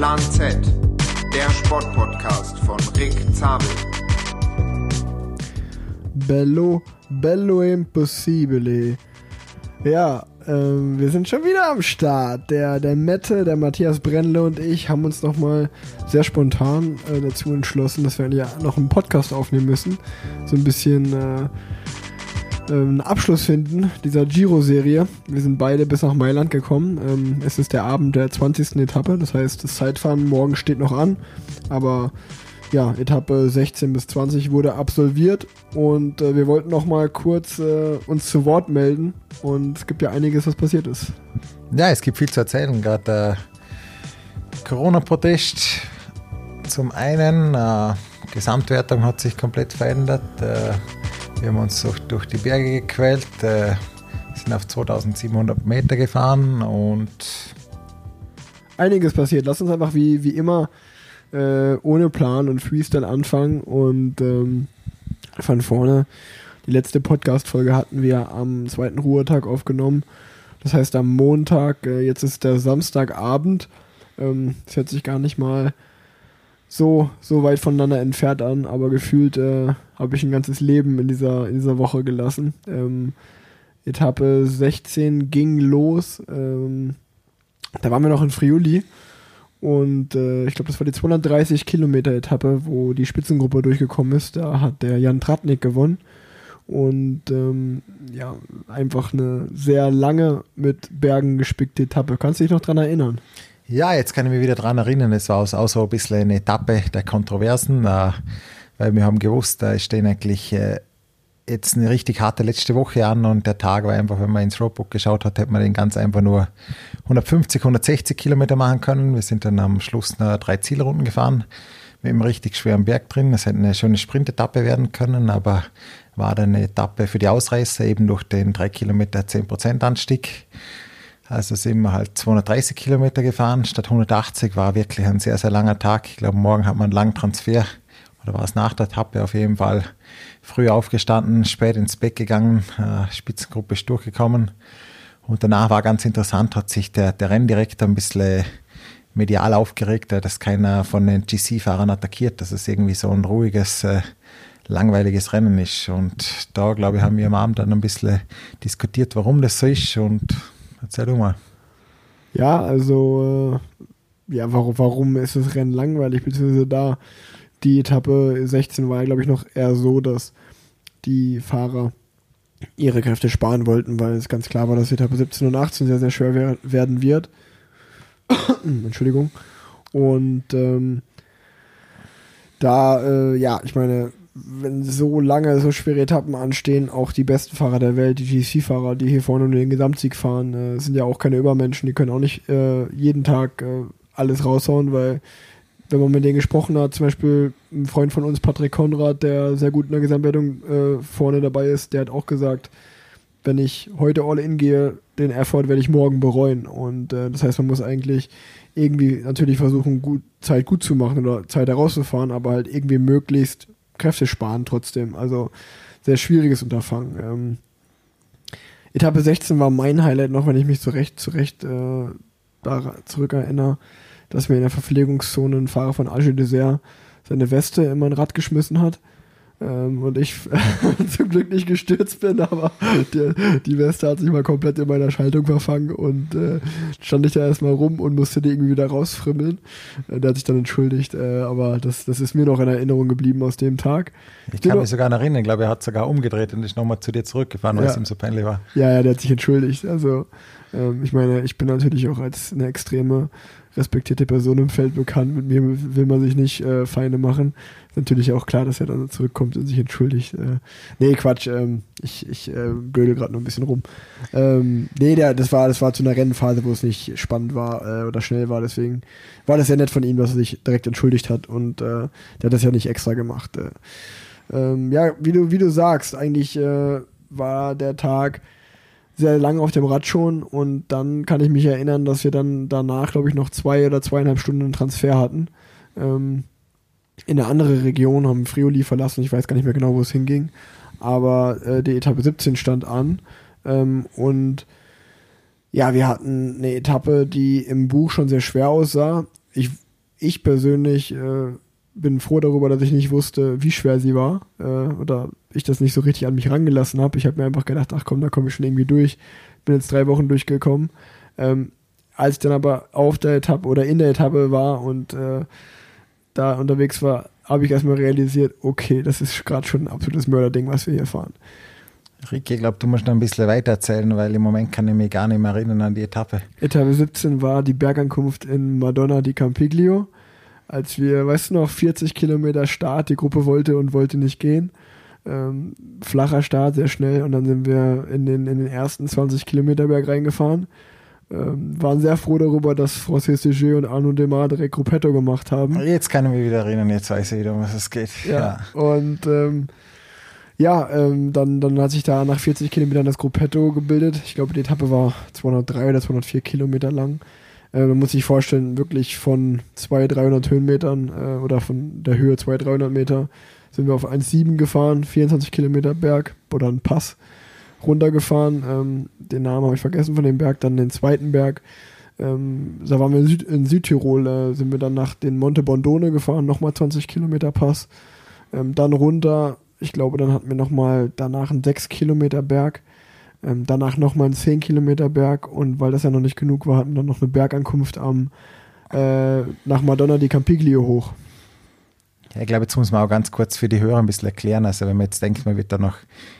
Plan Z, der Sportpodcast von Rick Zabel. Bello, bello impossibile. Ja, ähm, wir sind schon wieder am Start. Der, der Mette, der Matthias Brennle und ich haben uns nochmal sehr spontan äh, dazu entschlossen, dass wir ja noch einen Podcast aufnehmen müssen. So ein bisschen äh, einen Abschluss finden dieser Giro-Serie. Wir sind beide bis nach Mailand gekommen. Ähm, es ist der Abend der 20. Etappe, das heißt, das Zeitfahren morgen steht noch an. Aber ja, Etappe 16 bis 20 wurde absolviert und äh, wir wollten noch mal kurz äh, uns zu Wort melden und es gibt ja einiges, was passiert ist. Ja, es gibt viel zu erzählen, gerade der Corona-Protest zum einen, äh, Gesamtwertung hat sich komplett verändert, äh, wir haben uns durch, durch die Berge gequält, äh, sind auf 2700 Meter gefahren und einiges passiert. Lass uns einfach wie, wie immer äh, ohne Plan und Freestyle anfangen und ähm, von vorne. Die letzte Podcast-Folge hatten wir am zweiten Ruhetag aufgenommen. Das heißt am Montag, äh, jetzt ist der Samstagabend. Ähm, hört sich gar nicht mal so, so weit voneinander entfernt an, aber gefühlt äh, habe ich ein ganzes Leben in dieser, in dieser Woche gelassen. Ähm, Etappe 16 ging los. Ähm, da waren wir noch in Friuli und äh, ich glaube, das war die 230 Kilometer Etappe, wo die Spitzengruppe durchgekommen ist. Da hat der Jan Tratnik gewonnen. Und ähm, ja, einfach eine sehr lange mit Bergen gespickte Etappe. Kannst du dich noch dran erinnern? Ja, jetzt kann ich mich wieder dran erinnern. Es war auch so ein bisschen eine Etappe der Kontroversen, äh, weil wir haben gewusst, da stehen eigentlich äh, jetzt eine richtig harte letzte Woche an und der Tag war einfach, wenn man ins Roadbook geschaut hat, hätte man den ganz einfach nur 150, 160 Kilometer machen können. Wir sind dann am Schluss noch drei Zielrunden gefahren mit einem richtig schweren Berg drin. Es hätte eine schöne Sprintetappe werden können, aber war dann eine Etappe für die Ausreißer eben durch den 3 Kilometer 10% Anstieg. Also sind wir halt 230 Kilometer gefahren statt 180, war wirklich ein sehr, sehr langer Tag. Ich glaube, morgen hat man einen langen Transfer oder war es nach der Etappe auf jeden Fall früh aufgestanden, spät ins Bett gegangen, äh, Spitzengruppe ist durchgekommen. Und danach war ganz interessant, hat sich der, der Renndirektor ein bisschen medial aufgeregt, dass keiner von den GC-Fahrern attackiert, dass es irgendwie so ein ruhiges, äh, langweiliges Rennen ist. Und da, glaube ich, haben wir am Abend dann ein bisschen diskutiert, warum das so ist. Und erzähl du mal. Ja, also, äh, ja, warum, warum ist das Rennen langweilig, beziehungsweise da die Etappe 16 war glaube ich, noch eher so, dass die Fahrer ihre Kräfte sparen wollten, weil es ganz klar war, dass Etappe 17 und 18 sehr, sehr schwer werden wird. Entschuldigung. Und ähm, da, äh, ja, ich meine, wenn so lange, so schwere Etappen anstehen, auch die besten Fahrer der Welt, die GC-Fahrer, die hier vorne nur den Gesamtsieg fahren, äh, sind ja auch keine Übermenschen, die können auch nicht äh, jeden Tag äh, alles raushauen, weil wenn man mit denen gesprochen hat, zum Beispiel ein Freund von uns, Patrick Konrad, der sehr gut in der Gesamtwertung äh, vorne dabei ist, der hat auch gesagt, wenn ich heute all in gehe, den Effort werde ich morgen bereuen. Und äh, das heißt, man muss eigentlich irgendwie natürlich versuchen, gut, Zeit gut zu machen oder Zeit herauszufahren, aber halt irgendwie möglichst Kräfte sparen trotzdem. Also sehr schwieriges Unterfangen. Ähm, Etappe 16 war mein Highlight noch, wenn ich mich zurecht, zurecht äh, da zurückerinnere dass mir in der Verpflegungszone ein Fahrer von Alger Desert seine Weste in mein Rad geschmissen hat. Ähm, und ich zum Glück nicht gestürzt bin, aber die, die, Weste hat sich mal komplett in meiner Schaltung verfangen und äh, stand ich da erstmal rum und musste die irgendwie wieder rausfrimmeln. Äh, der hat sich dann entschuldigt, äh, aber das, das ist mir noch in Erinnerung geblieben aus dem Tag. Ich kann mich sogar erinnern, ich glaube, er hat sogar umgedreht und ist nochmal zu dir zurückgefahren, weil ja. es ihm so peinlich war. Ja, ja, der hat sich entschuldigt. Also, ähm, ich meine, ich bin natürlich auch als eine extreme respektierte Person im Feld bekannt. Mit mir will man sich nicht äh, Feinde machen. Ist natürlich auch klar, dass er dann zurückkommt und sich entschuldigt. Äh, nee, Quatsch. Ähm, ich ich äh, blöde gerade noch ein bisschen rum. Ähm, nee, der, das, war, das war zu einer Rennphase, wo es nicht spannend war äh, oder schnell war. Deswegen war das sehr nett von ihm, dass er sich direkt entschuldigt hat. Und äh, der hat das ja nicht extra gemacht. Äh, ähm, ja, wie du, wie du sagst, eigentlich äh, war der Tag sehr lange auf dem Rad schon und dann kann ich mich erinnern, dass wir dann danach, glaube ich, noch zwei oder zweieinhalb Stunden einen Transfer hatten. Ähm, in eine andere Region haben Friuli verlassen, ich weiß gar nicht mehr genau, wo es hinging, aber äh, die Etappe 17 stand an ähm, und ja, wir hatten eine Etappe, die im Buch schon sehr schwer aussah. Ich ich persönlich äh, bin froh darüber, dass ich nicht wusste, wie schwer sie war äh, oder ich das nicht so richtig an mich rangelassen habe. Ich habe mir einfach gedacht, ach komm, da komme ich schon irgendwie durch. Bin jetzt drei Wochen durchgekommen. Ähm, als ich dann aber auf der Etappe oder in der Etappe war und äh, da unterwegs war, habe ich erstmal realisiert, okay, das ist gerade schon ein absolutes Mörderding, was wir hier fahren. Ricky, ich glaube, du musst noch ein bisschen weiter erzählen, weil im Moment kann ich mich gar nicht mehr erinnern an die Etappe. Etappe 17 war die Bergankunft in Madonna di Campiglio. Als wir, weißt du noch, 40 Kilometer Start, die Gruppe wollte und wollte nicht gehen. Ähm, flacher Start, sehr schnell und dann sind wir in den, in den ersten 20 Kilometer Berg reingefahren. Ähm, waren sehr froh darüber, dass Francis Deger und Arnaud Demar direkt Gruppetto gemacht haben. Jetzt kann ich mich wieder erinnern, jetzt weiß ich wieder, um was es geht. Ja, ja. und ähm, ja, ähm, dann, dann hat sich da nach 40 Kilometern das Gruppetto gebildet. Ich glaube, die Etappe war 203 oder 204 Kilometer lang. Äh, man muss sich vorstellen, wirklich von 200, 300 Höhenmetern äh, oder von der Höhe 200, 300 Meter sind wir auf 1,7 gefahren, 24 Kilometer Berg oder ein Pass runtergefahren. Ähm, den Namen habe ich vergessen von dem Berg, dann den zweiten Berg. Ähm, da waren wir in, Süd in Südtirol, äh, sind wir dann nach den Monte Bondone gefahren, nochmal 20 Kilometer Pass. Ähm, dann runter ich glaube, dann hatten wir nochmal danach einen 6 Kilometer Berg, ähm, danach nochmal einen 10 Kilometer Berg und weil das ja noch nicht genug war, hatten wir dann noch eine Bergankunft am äh, nach Madonna di Campiglio hoch. Ja, ich glaube, jetzt muss man auch ganz kurz für die Hörer ein bisschen erklären. Also, wenn man jetzt denkt, man wird da noch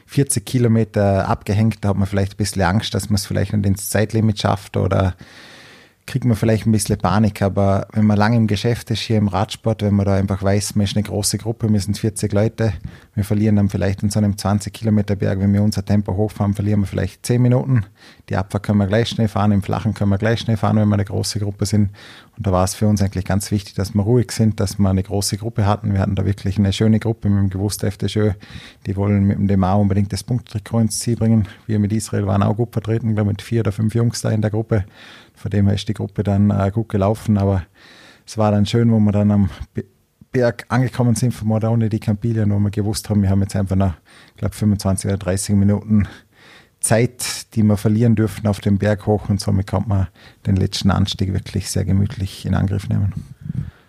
40 Kilometer abgehängt, da hat man vielleicht ein bisschen Angst, dass man es vielleicht nicht ins Zeitlimit schafft oder kriegt man vielleicht ein bisschen Panik, aber wenn man lange im Geschäft ist hier im Radsport, wenn man da einfach weiß, man ist eine große Gruppe, wir sind 40 Leute, wir verlieren dann vielleicht in so einem 20 Kilometer Berg, wenn wir unser Tempo hochfahren, verlieren wir vielleicht 10 Minuten. Die Abfahrt können wir gleich schnell fahren, im Flachen können wir gleich schnell fahren, wenn wir eine große Gruppe sind. Und da war es für uns eigentlich ganz wichtig, dass wir ruhig sind, dass wir eine große Gruppe hatten. Wir hatten da wirklich eine schöne Gruppe mit dem gewusst FDJ, die wollen mit dem Demar unbedingt das Punkttrikot ins Ziel bringen. Wir mit Israel waren auch gut vertreten, glaube mit vier oder fünf Jungs da in der Gruppe. Von dem her ist die Gruppe dann äh, gut gelaufen, aber es war dann schön, wo wir dann am Berg angekommen sind von Mordaune die Campilien, wo wir gewusst haben, wir haben jetzt einfach noch, glaube, 25 oder 30 Minuten Zeit, die wir verlieren dürfen auf dem Berg hoch und somit kann man den letzten Anstieg wirklich sehr gemütlich in Angriff nehmen.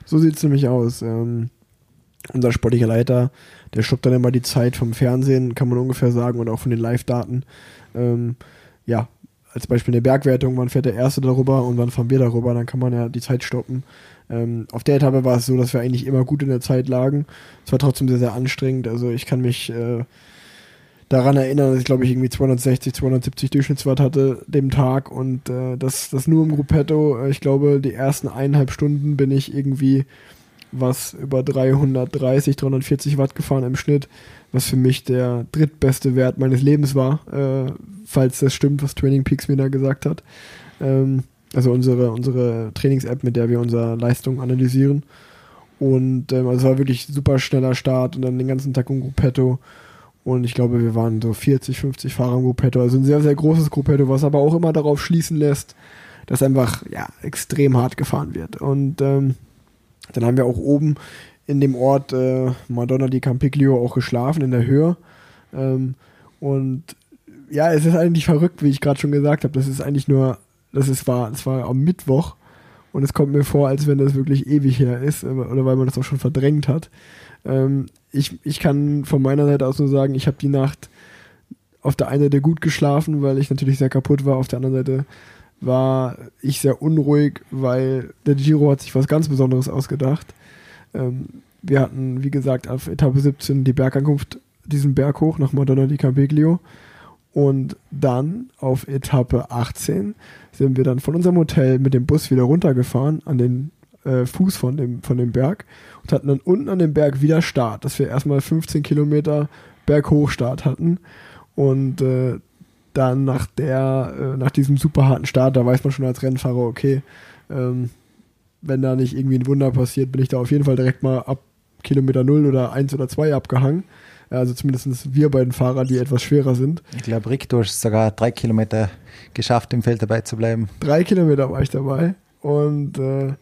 So sieht es nämlich aus. Ähm, unser sportlicher Leiter, der stoppt dann immer die Zeit vom Fernsehen, kann man ungefähr sagen, und auch von den Live-Daten. Ähm, ja, als Beispiel eine Bergwertung, wann fährt der Erste darüber und wann fahren wir darüber, dann kann man ja die Zeit stoppen. Ähm, auf der Etappe war es so, dass wir eigentlich immer gut in der Zeit lagen. Es war trotzdem sehr, sehr anstrengend. Also ich kann mich äh, daran erinnern, dass ich glaube ich irgendwie 260, 270 Durchschnittswatt hatte dem Tag und äh, das, das nur im Gruppetto. Ich glaube, die ersten eineinhalb Stunden bin ich irgendwie was über 330, 340 Watt gefahren im Schnitt, was für mich der drittbeste Wert meines Lebens war, äh, falls das stimmt, was Training Peaks mir da gesagt hat. Ähm, also unsere, unsere Trainings-App, mit der wir unsere Leistung analysieren. Und ähm, also es war wirklich super schneller Start und dann den ganzen Tag im Gruppetto. Und ich glaube, wir waren so 40, 50 Fahrer im Gruppetto. Also ein sehr, sehr großes Gruppetto, was aber auch immer darauf schließen lässt, dass einfach ja, extrem hart gefahren wird. Und ähm, dann haben wir auch oben in dem Ort äh, Madonna di Campiglio auch geschlafen, in der Höhe. Ähm, und ja, es ist eigentlich verrückt, wie ich gerade schon gesagt habe. Das ist eigentlich nur, das ist, war, das war am Mittwoch und es kommt mir vor, als wenn das wirklich ewig her ist oder weil man das auch schon verdrängt hat. Ähm, ich, ich kann von meiner Seite aus nur sagen, ich habe die Nacht auf der einen Seite gut geschlafen, weil ich natürlich sehr kaputt war. Auf der anderen Seite war ich sehr unruhig, weil der Giro hat sich was ganz Besonderes ausgedacht. Ähm, wir hatten, wie gesagt, auf Etappe 17 die Bergankunft, diesen Berg hoch nach Madonna di Campiglio. Und dann auf Etappe 18 sind wir dann von unserem Hotel mit dem Bus wieder runtergefahren an den äh, Fuß von dem, von dem Berg und hatten dann unten an dem Berg wieder Start, dass wir erstmal 15 Kilometer Berghochstart hatten. Und äh, dann nach der, äh, nach diesem super harten Start, da weiß man schon als Rennfahrer, okay, ähm, wenn da nicht irgendwie ein Wunder passiert, bin ich da auf jeden Fall direkt mal ab Kilometer 0 oder 1 oder 2 abgehangen. Also zumindest wir beiden Fahrer, die etwas schwerer sind. Ich glaube, Rick, du hast sogar drei Kilometer geschafft, im Feld dabei zu bleiben. Drei Kilometer war ich dabei. Und äh,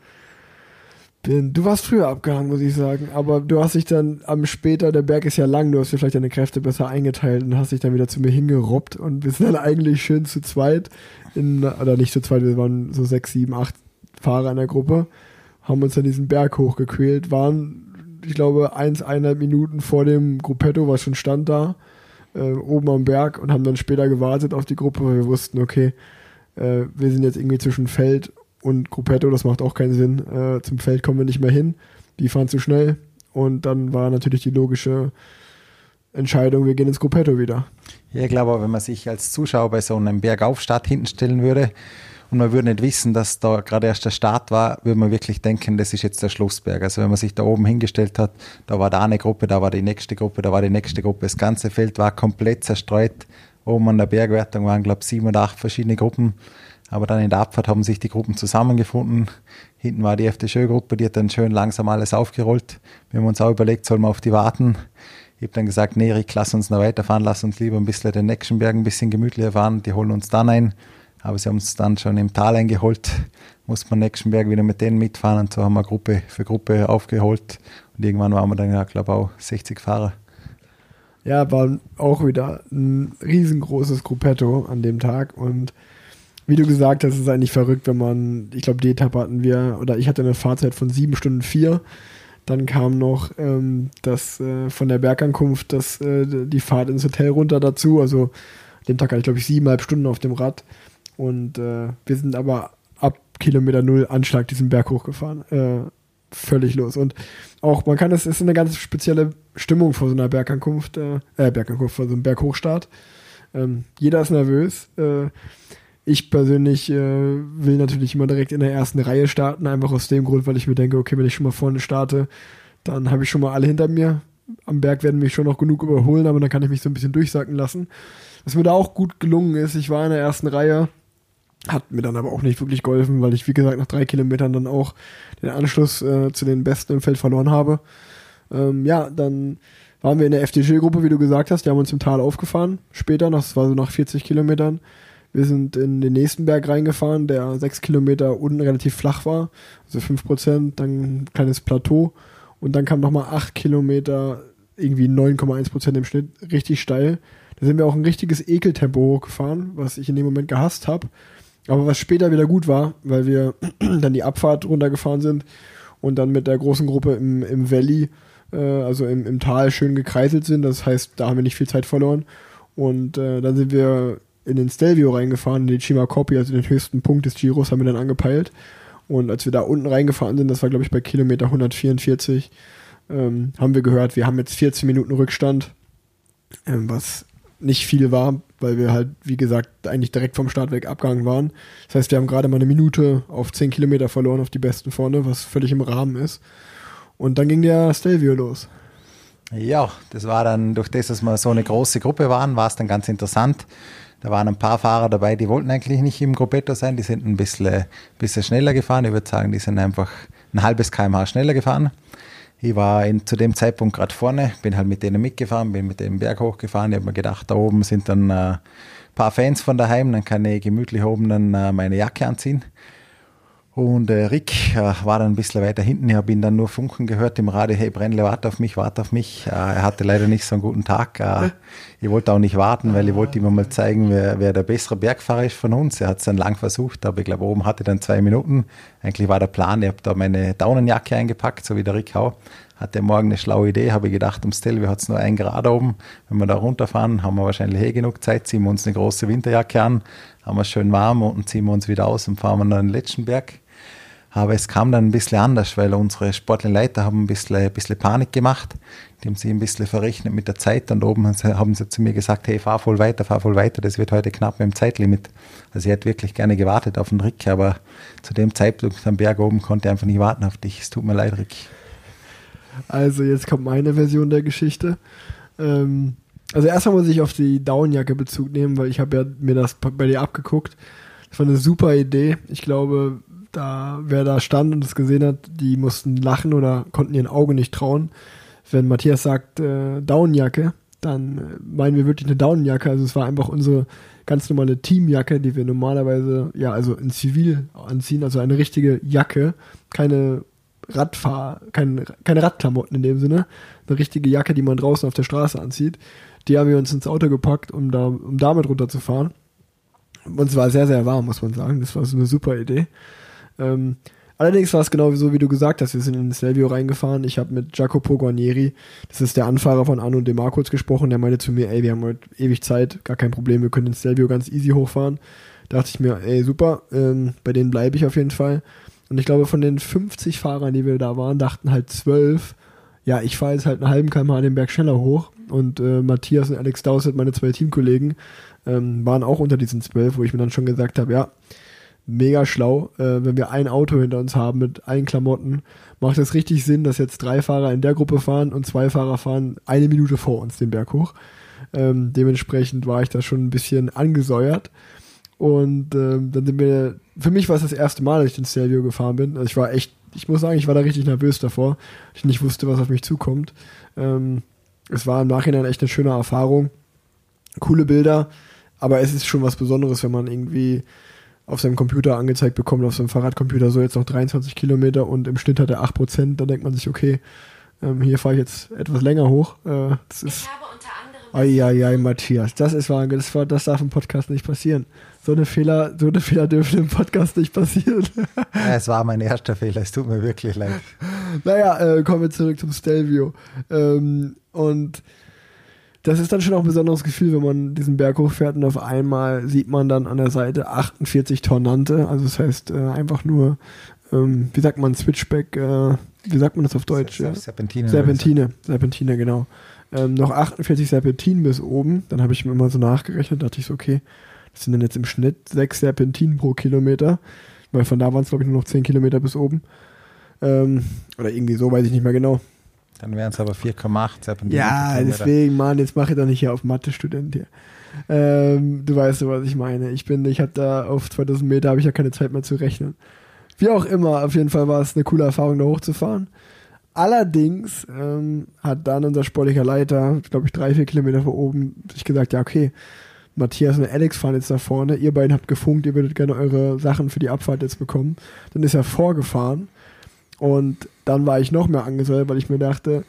bin, du warst früher abgehangen, muss ich sagen. Aber du hast dich dann am später, der Berg ist ja lang, du hast dir vielleicht deine Kräfte besser eingeteilt und hast dich dann wieder zu mir hingerobbt und wir sind dann eigentlich schön zu zweit, in, oder nicht zu zweit, wir waren so sechs, sieben, acht Fahrer in der Gruppe, haben uns dann diesen Berg hochgequält, waren, ich glaube, eins, eineinhalb Minuten vor dem Gruppetto, was schon stand da, äh, oben am Berg und haben dann später gewartet auf die Gruppe, weil wir wussten, okay, äh, wir sind jetzt irgendwie zwischen Feld und Gruppetto, das macht auch keinen Sinn. Äh, zum Feld kommen wir nicht mehr hin. Die fahren zu schnell. Und dann war natürlich die logische Entscheidung, wir gehen ins Gruppetto wieder. Ja, ich glaube, wenn man sich als Zuschauer bei so einem Bergaufstart hinten stellen würde und man würde nicht wissen, dass da gerade erst der Start war, würde man wirklich denken, das ist jetzt der Schlussberg. Also wenn man sich da oben hingestellt hat, da war da eine Gruppe, da war die nächste Gruppe, da war die nächste Gruppe. Das ganze Feld war komplett zerstreut. Oben an der Bergwertung waren, glaube ich, sieben oder acht verschiedene Gruppen. Aber dann in der Abfahrt haben sich die Gruppen zusammengefunden. Hinten war die FDÖ-Gruppe, die hat dann schön langsam alles aufgerollt. Wir haben uns auch überlegt, sollen wir auf die warten? Ich habe dann gesagt, nee, Rick, lass uns noch weiterfahren, lass uns lieber ein bisschen den nächsten Berg ein bisschen gemütlicher fahren, die holen uns dann ein. Aber sie haben uns dann schon im Tal eingeholt, musste man nächsten Berg wieder mit denen mitfahren und so haben wir Gruppe für Gruppe aufgeholt. Und irgendwann waren wir dann, ja, glaube auch 60 Fahrer. Ja, war auch wieder ein riesengroßes Gruppetto an dem Tag und wie du gesagt hast, ist es eigentlich verrückt, wenn man, ich glaube, die Etappe hatten wir, oder ich hatte eine Fahrzeit von sieben Stunden vier. Dann kam noch ähm, das äh, von der Bergankunft das, äh, die Fahrt ins Hotel runter dazu. Also an dem Tag hatte ich, glaube ich, siebeneinhalb Stunden auf dem Rad. Und äh, wir sind aber ab Kilometer Null Anschlag diesen Berg hochgefahren. Äh, völlig los. Und auch, man kann, es ist eine ganz spezielle Stimmung vor so einer Bergankunft, äh, äh Bergankunft, vor so einem Berghochstart. Ähm, jeder ist nervös. Äh, ich persönlich äh, will natürlich immer direkt in der ersten Reihe starten, einfach aus dem Grund, weil ich mir denke, okay, wenn ich schon mal vorne starte, dann habe ich schon mal alle hinter mir. Am Berg werden mich schon noch genug überholen, aber dann kann ich mich so ein bisschen durchsacken lassen. Was mir da auch gut gelungen ist, ich war in der ersten Reihe, hat mir dann aber auch nicht wirklich geholfen, weil ich, wie gesagt, nach drei Kilometern dann auch den Anschluss äh, zu den Besten im Feld verloren habe. Ähm, ja, dann waren wir in der FDG-Gruppe, wie du gesagt hast, die haben uns im Tal aufgefahren. Später, das war so nach 40 Kilometern. Wir sind in den nächsten Berg reingefahren, der sechs Kilometer unten relativ flach war, also fünf Prozent, dann ein kleines Plateau und dann kam nochmal acht Kilometer, irgendwie 9,1 Prozent im Schnitt, richtig steil. Da sind wir auch ein richtiges Ekeltempo hochgefahren, was ich in dem Moment gehasst habe, aber was später wieder gut war, weil wir dann die Abfahrt runtergefahren sind und dann mit der großen Gruppe im, im Valley, äh, also im, im Tal, schön gekreiselt sind. Das heißt, da haben wir nicht viel Zeit verloren. Und äh, dann sind wir in den Stelvio reingefahren, in den Chima Copy, also den höchsten Punkt des Giros, haben wir dann angepeilt. Und als wir da unten reingefahren sind, das war glaube ich bei Kilometer 144, ähm, haben wir gehört, wir haben jetzt 14 Minuten Rückstand, ähm, was nicht viel war, weil wir halt, wie gesagt, eigentlich direkt vom Start weg abgegangen waren. Das heißt, wir haben gerade mal eine Minute auf 10 Kilometer verloren auf die Besten vorne, was völlig im Rahmen ist. Und dann ging der Stelvio los. Ja, das war dann, durch das, dass wir so eine große Gruppe waren, war es dann ganz interessant. Da waren ein paar Fahrer dabei, die wollten eigentlich nicht im Gruppetto sein, die sind ein bisschen, bisschen schneller gefahren. Ich würde sagen, die sind einfach ein halbes kmh schneller gefahren. Ich war in, zu dem Zeitpunkt gerade vorne, bin halt mit denen mitgefahren, bin mit dem Berg hochgefahren. Ich habe mir gedacht, da oben sind dann ein äh, paar Fans von daheim, dann kann ich gemütlich oben dann äh, meine Jacke anziehen. Und äh, Rick äh, war dann ein bisschen weiter hinten. Ich habe ihn dann nur funken gehört im Radio, hey Brennle, warte auf mich, warte auf mich. Äh, er hatte leider nicht so einen guten Tag. Äh, ich wollte auch nicht warten, weil ich wollte ihm mal zeigen, wer, wer der bessere Bergfahrer ist von uns. Er hat es dann lang versucht, aber ich glaube, oben hatte dann zwei Minuten. Eigentlich war der Plan, ich habe da meine Daunenjacke eingepackt, so wie der Rick auch. Hatte morgen eine schlaue Idee, habe ich gedacht, ums Stelvio hat es nur ein Grad oben. Wenn wir da runterfahren, haben wir wahrscheinlich eh genug Zeit, ziehen wir uns eine große Winterjacke an, haben wir schön warm und ziehen wir uns wieder aus und fahren wir dann den letzten Berg. Aber es kam dann ein bisschen anders, weil unsere Sportlerleiter haben ein bisschen, ein bisschen Panik gemacht. Die haben sich ein bisschen verrechnet mit der Zeit und oben haben sie zu mir gesagt, hey, fahr voll weiter, fahr voll weiter, das wird heute knapp mit dem Zeitlimit. Also ich hätte wirklich gerne gewartet auf den Rick, aber zu dem Zeitpunkt am Berg oben konnte ich einfach nicht warten auf dich. Es tut mir leid, Rick. Also jetzt kommt meine Version der Geschichte. Ähm, also erstmal muss ich auf die Downjacke Bezug nehmen, weil ich habe ja mir das bei dir abgeguckt. Das war eine super Idee. Ich glaube, da, wer da stand und es gesehen hat, die mussten lachen oder konnten ihren Augen nicht trauen. Wenn Matthias sagt äh, Downjacke, dann äh, meinen wir wirklich eine Downjacke. Also es war einfach unsere ganz normale Teamjacke, die wir normalerweise ja also in Zivil anziehen, also eine richtige Jacke, keine Radfahr, kein, keine Radklamotten in dem Sinne, eine richtige Jacke, die man draußen auf der Straße anzieht. Die haben wir uns ins Auto gepackt, um da um damit runterzufahren. Und es war sehr sehr warm, muss man sagen. Das war so eine super Idee. Ähm, Allerdings war es genau so, wie du gesagt hast. Wir sind in Stelvio reingefahren. Ich habe mit Jacopo Guarnieri, das ist der Anfahrer von Arno De Marcos, gesprochen. Der meinte zu mir, ey, wir haben heute ewig Zeit, gar kein Problem, wir können in Stelvio ganz easy hochfahren. Da dachte ich mir, ey, super, ähm, bei denen bleibe ich auf jeden Fall. Und ich glaube, von den 50 Fahrern, die wir da waren, dachten halt 12, ja, ich fahre jetzt halt einen halben kmh den Berg schneller hoch. Und äh, Matthias und Alex Dowsett, meine zwei Teamkollegen, ähm, waren auch unter diesen 12, wo ich mir dann schon gesagt habe, ja, mega schlau. Äh, wenn wir ein Auto hinter uns haben mit allen Klamotten, macht es richtig Sinn, dass jetzt drei Fahrer in der Gruppe fahren und zwei Fahrer fahren eine Minute vor uns den Berg hoch. Ähm, dementsprechend war ich da schon ein bisschen angesäuert. Und ähm, dann sind wir, für mich war es das erste Mal, dass ich den Stelvio gefahren bin. Also ich war echt, ich muss sagen, ich war da richtig nervös davor. Ich nicht wusste, was auf mich zukommt. Ähm, es war im Nachhinein echt eine schöne Erfahrung. Coole Bilder, aber es ist schon was Besonderes, wenn man irgendwie auf seinem Computer angezeigt bekommt, auf seinem Fahrradcomputer so jetzt noch 23 Kilometer und im Schnitt hat er 8 Prozent, dann denkt man sich, okay, ähm, hier fahre ich jetzt etwas länger hoch. Äh, das ist. Eieiei, Matthias, das ist wahr, das, war, das darf im Podcast nicht passieren. So eine Fehler, so eine Fehler dürfen im Podcast nicht passieren. Ja, es war mein erster Fehler, es tut mir wirklich leid. Naja, äh, kommen wir zurück zum Stelvio. Ähm, und das ist dann schon auch ein besonderes Gefühl, wenn man diesen Berg hochfährt und auf einmal sieht man dann an der Seite 48 Tornante. Also das heißt äh, einfach nur, ähm, wie sagt man, Switchback, äh, wie sagt man das auf Deutsch? Ja? Serpentine. Serpentine, Serpentine, genau. Ähm, noch 48 Serpentinen bis oben. Dann habe ich mir immer so nachgerechnet, dachte ich so, okay, das sind dann jetzt im Schnitt sechs Serpentinen pro Kilometer. Weil von da waren es, glaube ich, nur noch 10 Kilometer bis oben. Ähm, oder irgendwie so, weiß ich nicht mehr genau. Dann wären es aber 4,8 Serpentinen. Ja, deswegen, Mann, jetzt mache ich doch nicht hier auf Mathe-Student hier. Ähm, du weißt was ich meine. Ich bin, ich habe da auf 2000 Meter habe ich ja keine Zeit mehr zu rechnen. Wie auch immer, auf jeden Fall war es eine coole Erfahrung, da hochzufahren. Allerdings ähm, hat dann unser sportlicher Leiter, glaube ich, drei, vier Kilometer vor oben, sich gesagt, ja, okay, Matthias und Alex fahren jetzt da vorne, ihr beiden habt gefunkt, ihr würdet gerne eure Sachen für die Abfahrt jetzt bekommen. Dann ist er vorgefahren und dann war ich noch mehr angesäuert, weil ich mir dachte,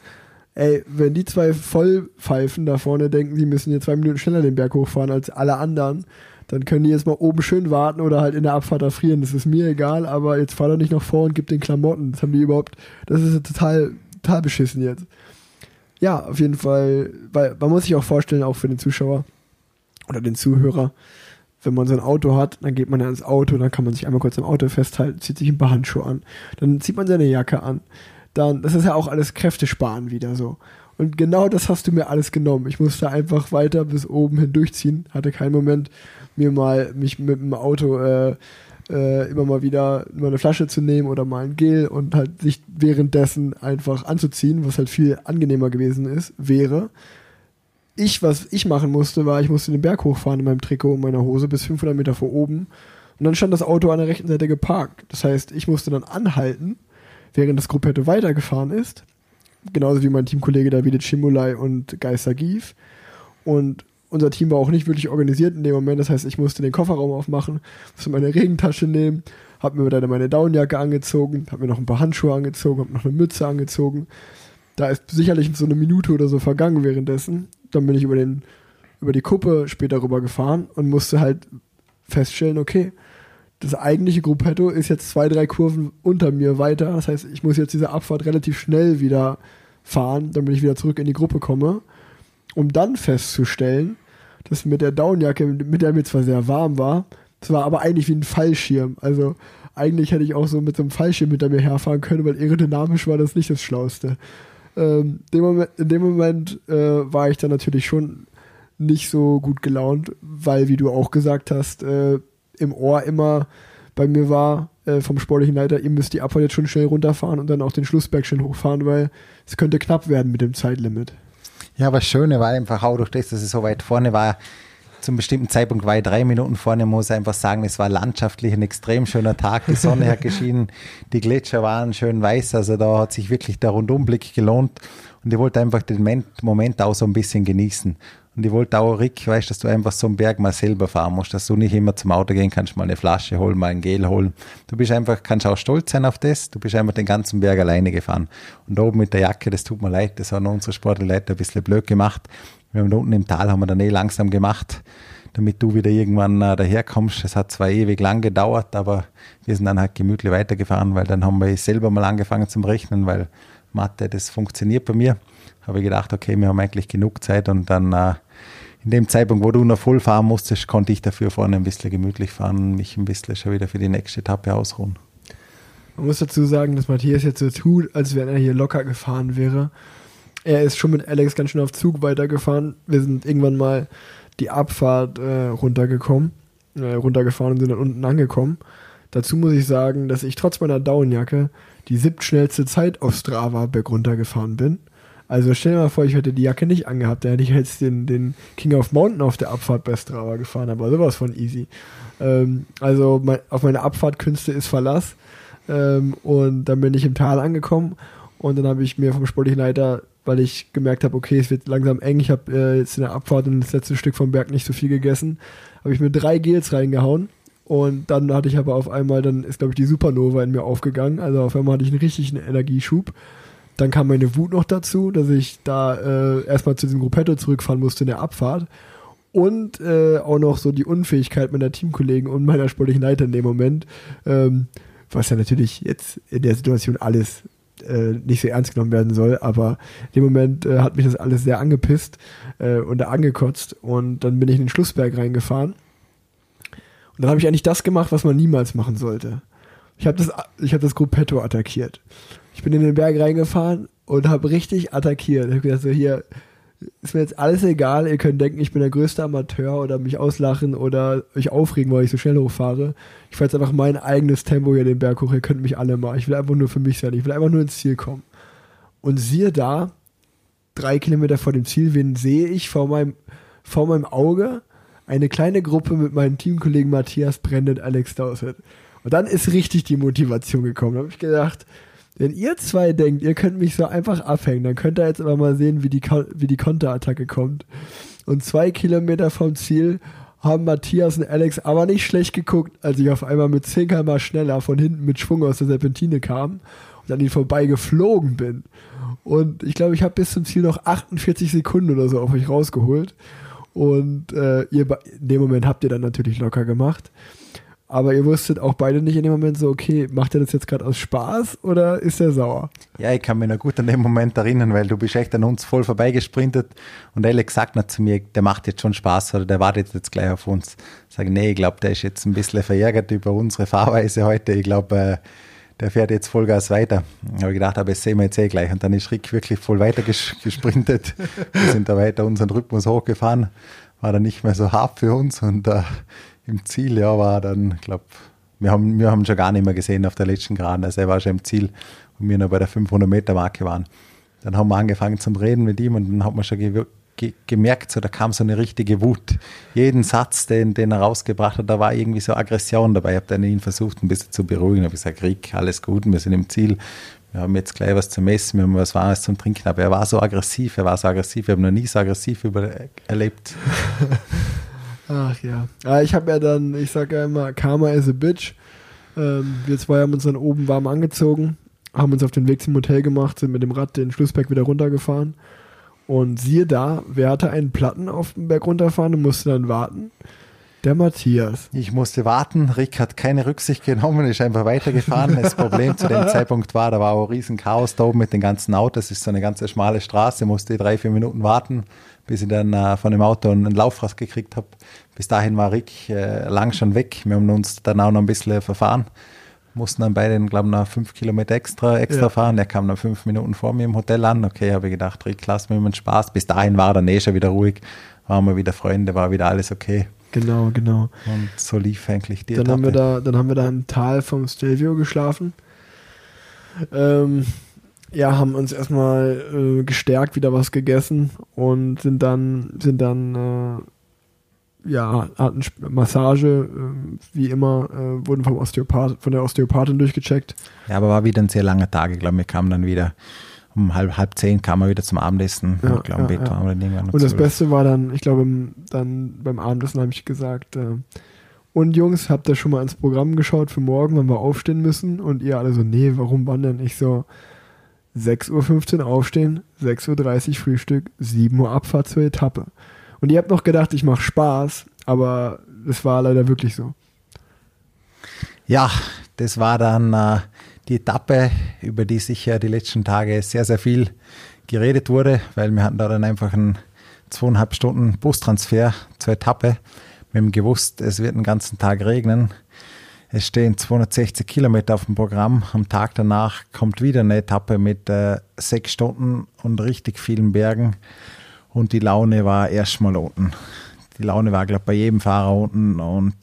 ey, wenn die zwei Vollpfeifen da vorne denken, sie müssen jetzt zwei Minuten schneller den Berg hochfahren als alle anderen, dann können die jetzt mal oben schön warten oder halt in der Abfahrt erfrieren. Das ist mir egal, aber jetzt fahr doch nicht noch vor und gib den Klamotten. Das haben die überhaupt, das ist total, total beschissen jetzt. Ja, auf jeden Fall, weil man muss sich auch vorstellen, auch für den Zuschauer oder den Zuhörer, wenn man so ein Auto hat, dann geht man ja ins Auto, dann kann man sich einmal kurz im Auto festhalten, zieht sich ein paar Handschuhe an, dann zieht man seine Jacke an. Dann, das ist ja auch alles Kräftesparen wieder so. Und genau das hast du mir alles genommen. Ich musste einfach weiter bis oben hin durchziehen, hatte keinen Moment, mir mal mich mit dem Auto äh, äh, immer mal wieder mal eine Flasche zu nehmen oder mal ein Gel und halt sich währenddessen einfach anzuziehen, was halt viel angenehmer gewesen ist, wäre. Ich, was ich machen musste, war, ich musste den Berg hochfahren in meinem Trikot und meiner Hose bis 500 Meter vor oben. Und dann stand das Auto an der rechten Seite geparkt. Das heißt, ich musste dann anhalten, während das Gruppetto weitergefahren ist. Genauso wie mein Teamkollege David Chimulai und Geister Gief. Und unser Team war auch nicht wirklich organisiert in dem Moment. Das heißt, ich musste den Kofferraum aufmachen, musste meine Regentasche nehmen, habe mir dann meine Downjacke angezogen, habe mir noch ein paar Handschuhe angezogen, habe noch eine Mütze angezogen. Da ist sicherlich so eine Minute oder so vergangen währenddessen. Dann bin ich über, den, über die Kuppe später rüber gefahren und musste halt feststellen, okay, das eigentliche Gruppetto ist jetzt zwei, drei Kurven unter mir weiter. Das heißt, ich muss jetzt diese Abfahrt relativ schnell wieder fahren, damit ich wieder zurück in die Gruppe komme, um dann festzustellen, das mit der Downjacke, mit der mir zwar sehr warm war, das war aber eigentlich wie ein Fallschirm. Also eigentlich hätte ich auch so mit so einem Fallschirm hinter mir herfahren können, weil aerodynamisch war das nicht das Schlauste. Ähm, dem Moment, in dem Moment äh, war ich dann natürlich schon nicht so gut gelaunt, weil, wie du auch gesagt hast, äh, im Ohr immer bei mir war äh, vom sportlichen Leiter, ihr müsst die Abfahrt jetzt schon schnell runterfahren und dann auch den Schlussberg schön hochfahren, weil es könnte knapp werden mit dem Zeitlimit. Ja, aber das Schöne war einfach auch durch das, dass es so weit vorne war, zum bestimmten Zeitpunkt war ich drei Minuten vorne, muss ich einfach sagen, es war landschaftlich ein extrem schöner Tag. Die Sonne hat geschienen, die Gletscher waren schön weiß, also da hat sich wirklich der Rundumblick gelohnt. Und ich wollte einfach den Moment auch so ein bisschen genießen. Und ich wollte auch, Rick, weißt dass du einfach so einen Berg mal selber fahren musst, dass du nicht immer zum Auto gehen kannst, mal eine Flasche holen, mal ein Gel holen. Du bist einfach, kannst auch stolz sein auf das. Du bist einfach den ganzen Berg alleine gefahren. Und oben mit der Jacke, das tut mir leid, das haben unsere Sportleute ein bisschen blöd gemacht. Wir haben da unten im Tal, haben wir dann eh langsam gemacht. damit du wieder irgendwann äh, daherkommst. Es hat zwar ewig lang gedauert, aber wir sind dann halt gemütlich weitergefahren, weil dann haben wir selber mal angefangen zum Rechnen, weil Mathe, das funktioniert bei mir. Habe ich gedacht, okay, wir haben eigentlich genug Zeit und dann äh, in dem Zeitpunkt, wo du noch voll fahren musstest, konnte ich dafür vorne ein bisschen gemütlich fahren mich ein bisschen schon wieder für die nächste Etappe ausruhen. Man muss dazu sagen, dass Matthias jetzt so tut, als wenn er hier locker gefahren wäre. Er ist schon mit Alex ganz schön auf Zug weitergefahren. Wir sind irgendwann mal die Abfahrt äh, runtergekommen, äh, runtergefahren und sind dann unten angekommen. Dazu muss ich sagen, dass ich trotz meiner Downjacke die siebtschnellste Zeit auf Strava bergunter gefahren bin. Also stell dir mal vor, ich hätte die Jacke nicht angehabt, dann hätte ich jetzt den, den King of Mountain auf der Abfahrt bei Strava gefahren, aber sowas von easy. Ähm, also mein, auf meine Abfahrtkünste ist Verlass. Ähm, und dann bin ich im Tal angekommen und dann habe ich mir vom sportlichen Leiter, weil ich gemerkt habe, okay, es wird langsam eng, ich habe äh, jetzt in der Abfahrt und das letzte Stück vom Berg nicht so viel gegessen, habe ich mir drei Gels reingehauen. Und dann hatte ich aber auf einmal, dann ist glaube ich die Supernova in mir aufgegangen, also auf einmal hatte ich einen richtigen Energieschub. Dann kam meine Wut noch dazu, dass ich da äh, erstmal zu diesem Gruppetto zurückfahren musste in der Abfahrt. Und äh, auch noch so die Unfähigkeit meiner Teamkollegen und meiner sportlichen Leiter in dem Moment. Ähm, was ja natürlich jetzt in der Situation alles äh, nicht so ernst genommen werden soll, aber in dem Moment äh, hat mich das alles sehr angepisst äh, und angekotzt und dann bin ich in den Schlussberg reingefahren und dann habe ich eigentlich das gemacht, was man niemals machen sollte. Ich habe das, hab das Gruppetto attackiert. Ich bin in den Berg reingefahren und habe richtig attackiert. Ich habe gedacht, so hier, ist mir jetzt alles egal. Ihr könnt denken, ich bin der größte Amateur oder mich auslachen oder euch aufregen, weil ich so schnell hochfahre. Ich fahre jetzt einfach mein eigenes Tempo hier den Berg hoch. Ihr könnt mich alle mal. Ich will einfach nur für mich sein. Ich will einfach nur ins Ziel kommen. Und siehe da, drei Kilometer vor dem Ziel, wen sehe ich vor meinem, vor meinem Auge? Eine kleine Gruppe mit meinen Teamkollegen Matthias Brennet, Alex Dowsett. Und dann ist richtig die Motivation gekommen. Da habe ich gedacht, wenn ihr zwei denkt, ihr könnt mich so einfach abhängen, dann könnt ihr jetzt aber mal sehen, wie die, wie die Konterattacke kommt. Und zwei Kilometer vom Ziel haben Matthias und Alex aber nicht schlecht geguckt, als ich auf einmal mit 10 km schneller von hinten mit Schwung aus der Serpentine kam und an ihn vorbei geflogen bin. Und ich glaube, ich habe bis zum Ziel noch 48 Sekunden oder so auf euch rausgeholt. Und äh, ihr in dem Moment habt ihr dann natürlich locker gemacht. Aber ihr wusstet auch beide nicht in dem Moment so, okay, macht er das jetzt gerade aus Spaß oder ist er sauer? Ja, ich kann mich noch gut an den Moment erinnern, weil du bist echt an uns voll vorbeigesprintet und Alex sagt noch zu mir, der macht jetzt schon Spaß oder der wartet jetzt gleich auf uns. Ich sage, nee, ich glaube, der ist jetzt ein bisschen verärgert über unsere Fahrweise heute. Ich glaube, äh, der fährt jetzt Vollgas weiter. Da habe ich gedacht, aber das sehen wir jetzt eh gleich. Und dann ist Rick wirklich voll weiter gesprintet. wir sind da weiter unseren Rhythmus hochgefahren. War dann nicht mehr so hart für uns und uh, im Ziel, ja, war dann, ich glaube, wir haben, wir haben schon gar nicht mehr gesehen auf der letzten Geraden. Also er war schon im Ziel und wir noch bei der 500-Meter-Marke waren. Dann haben wir angefangen zum Reden mit ihm und dann hat man schon ge ge gemerkt, so, da kam so eine richtige Wut. Jeden Satz, den, den er rausgebracht hat, da war irgendwie so Aggression dabei. Ich habe dann ihn versucht, ein bisschen zu beruhigen. Ich habe gesagt, Rick, alles gut, wir sind im Ziel. Wir haben jetzt gleich was zum Essen, wir haben was Warmes zum Trinken. Aber er war so aggressiv, er war so aggressiv. Wir haben noch nie so aggressiv über erlebt. Ach ja. ja ich habe ja dann, ich sage ja immer, Karma is a bitch. Ähm, wir zwei haben uns dann oben warm angezogen, haben uns auf den Weg zum Hotel gemacht, sind mit dem Rad den Schlussberg wieder runtergefahren. Und siehe da, wer hatte einen Platten auf dem Berg runterfahren und musste dann warten? Der Matthias. Ich musste warten. Rick hat keine Rücksicht genommen, ist einfach weitergefahren. Das Problem zu dem Zeitpunkt war, da war auch ein riesen Chaos da oben mit den ganzen Autos. Es ist so eine ganze schmale Straße, musste drei, vier Minuten warten bis ich dann äh, von dem Auto einen Laufrad gekriegt habe. Bis dahin war Rick äh, lang schon weg. Wir haben uns dann auch noch ein bisschen verfahren. Mussten dann beide, glaube ich, noch fünf Kilometer extra, extra ja. fahren. Er kam dann fünf Minuten vor mir im Hotel an. Okay, habe ich gedacht, Rick, lass mir einen Spaß. Bis dahin war er eh schon wieder ruhig. Waren wir wieder Freunde, war wieder alles okay. Genau, genau. Und so lief eigentlich die dann Haben wir da, dann haben wir da im Tal vom Stelvio geschlafen. Ähm, ja, haben uns erstmal äh, gestärkt, wieder was gegessen und sind dann, sind dann, äh, ja, hatten Massage, äh, wie immer, äh, wurden vom Osteopath, von der Osteopathin durchgecheckt. Ja, aber war wieder ein sehr langer Tag. Ich glaube, wir kamen dann wieder um halb, halb zehn kamen wir wieder zum Abendessen. Ja, ich glaube, ja, ja. Und das Beste war dann, ich glaube, dann beim Abendessen habe ich gesagt, äh, und Jungs, habt ihr schon mal ins Programm geschaut für morgen, wenn wir aufstehen müssen? Und ihr alle so, nee, warum wandern? Ich so, 6.15 Uhr aufstehen, 6.30 Uhr Frühstück, 7 Uhr Abfahrt zur Etappe. Und ihr habt noch gedacht, ich mache Spaß, aber es war leider wirklich so. Ja, das war dann äh, die Etappe, über die sicher die letzten Tage sehr, sehr viel geredet wurde, weil wir hatten da dann einfach einen zweieinhalb Stunden Bustransfer zur Etappe. Wir haben gewusst, es wird den ganzen Tag regnen. Es stehen 260 Kilometer auf dem Programm. Am Tag danach kommt wieder eine Etappe mit äh, sechs Stunden und richtig vielen Bergen. Und die Laune war erstmal unten. Die Laune war, glaube ich, bei jedem Fahrer unten. Und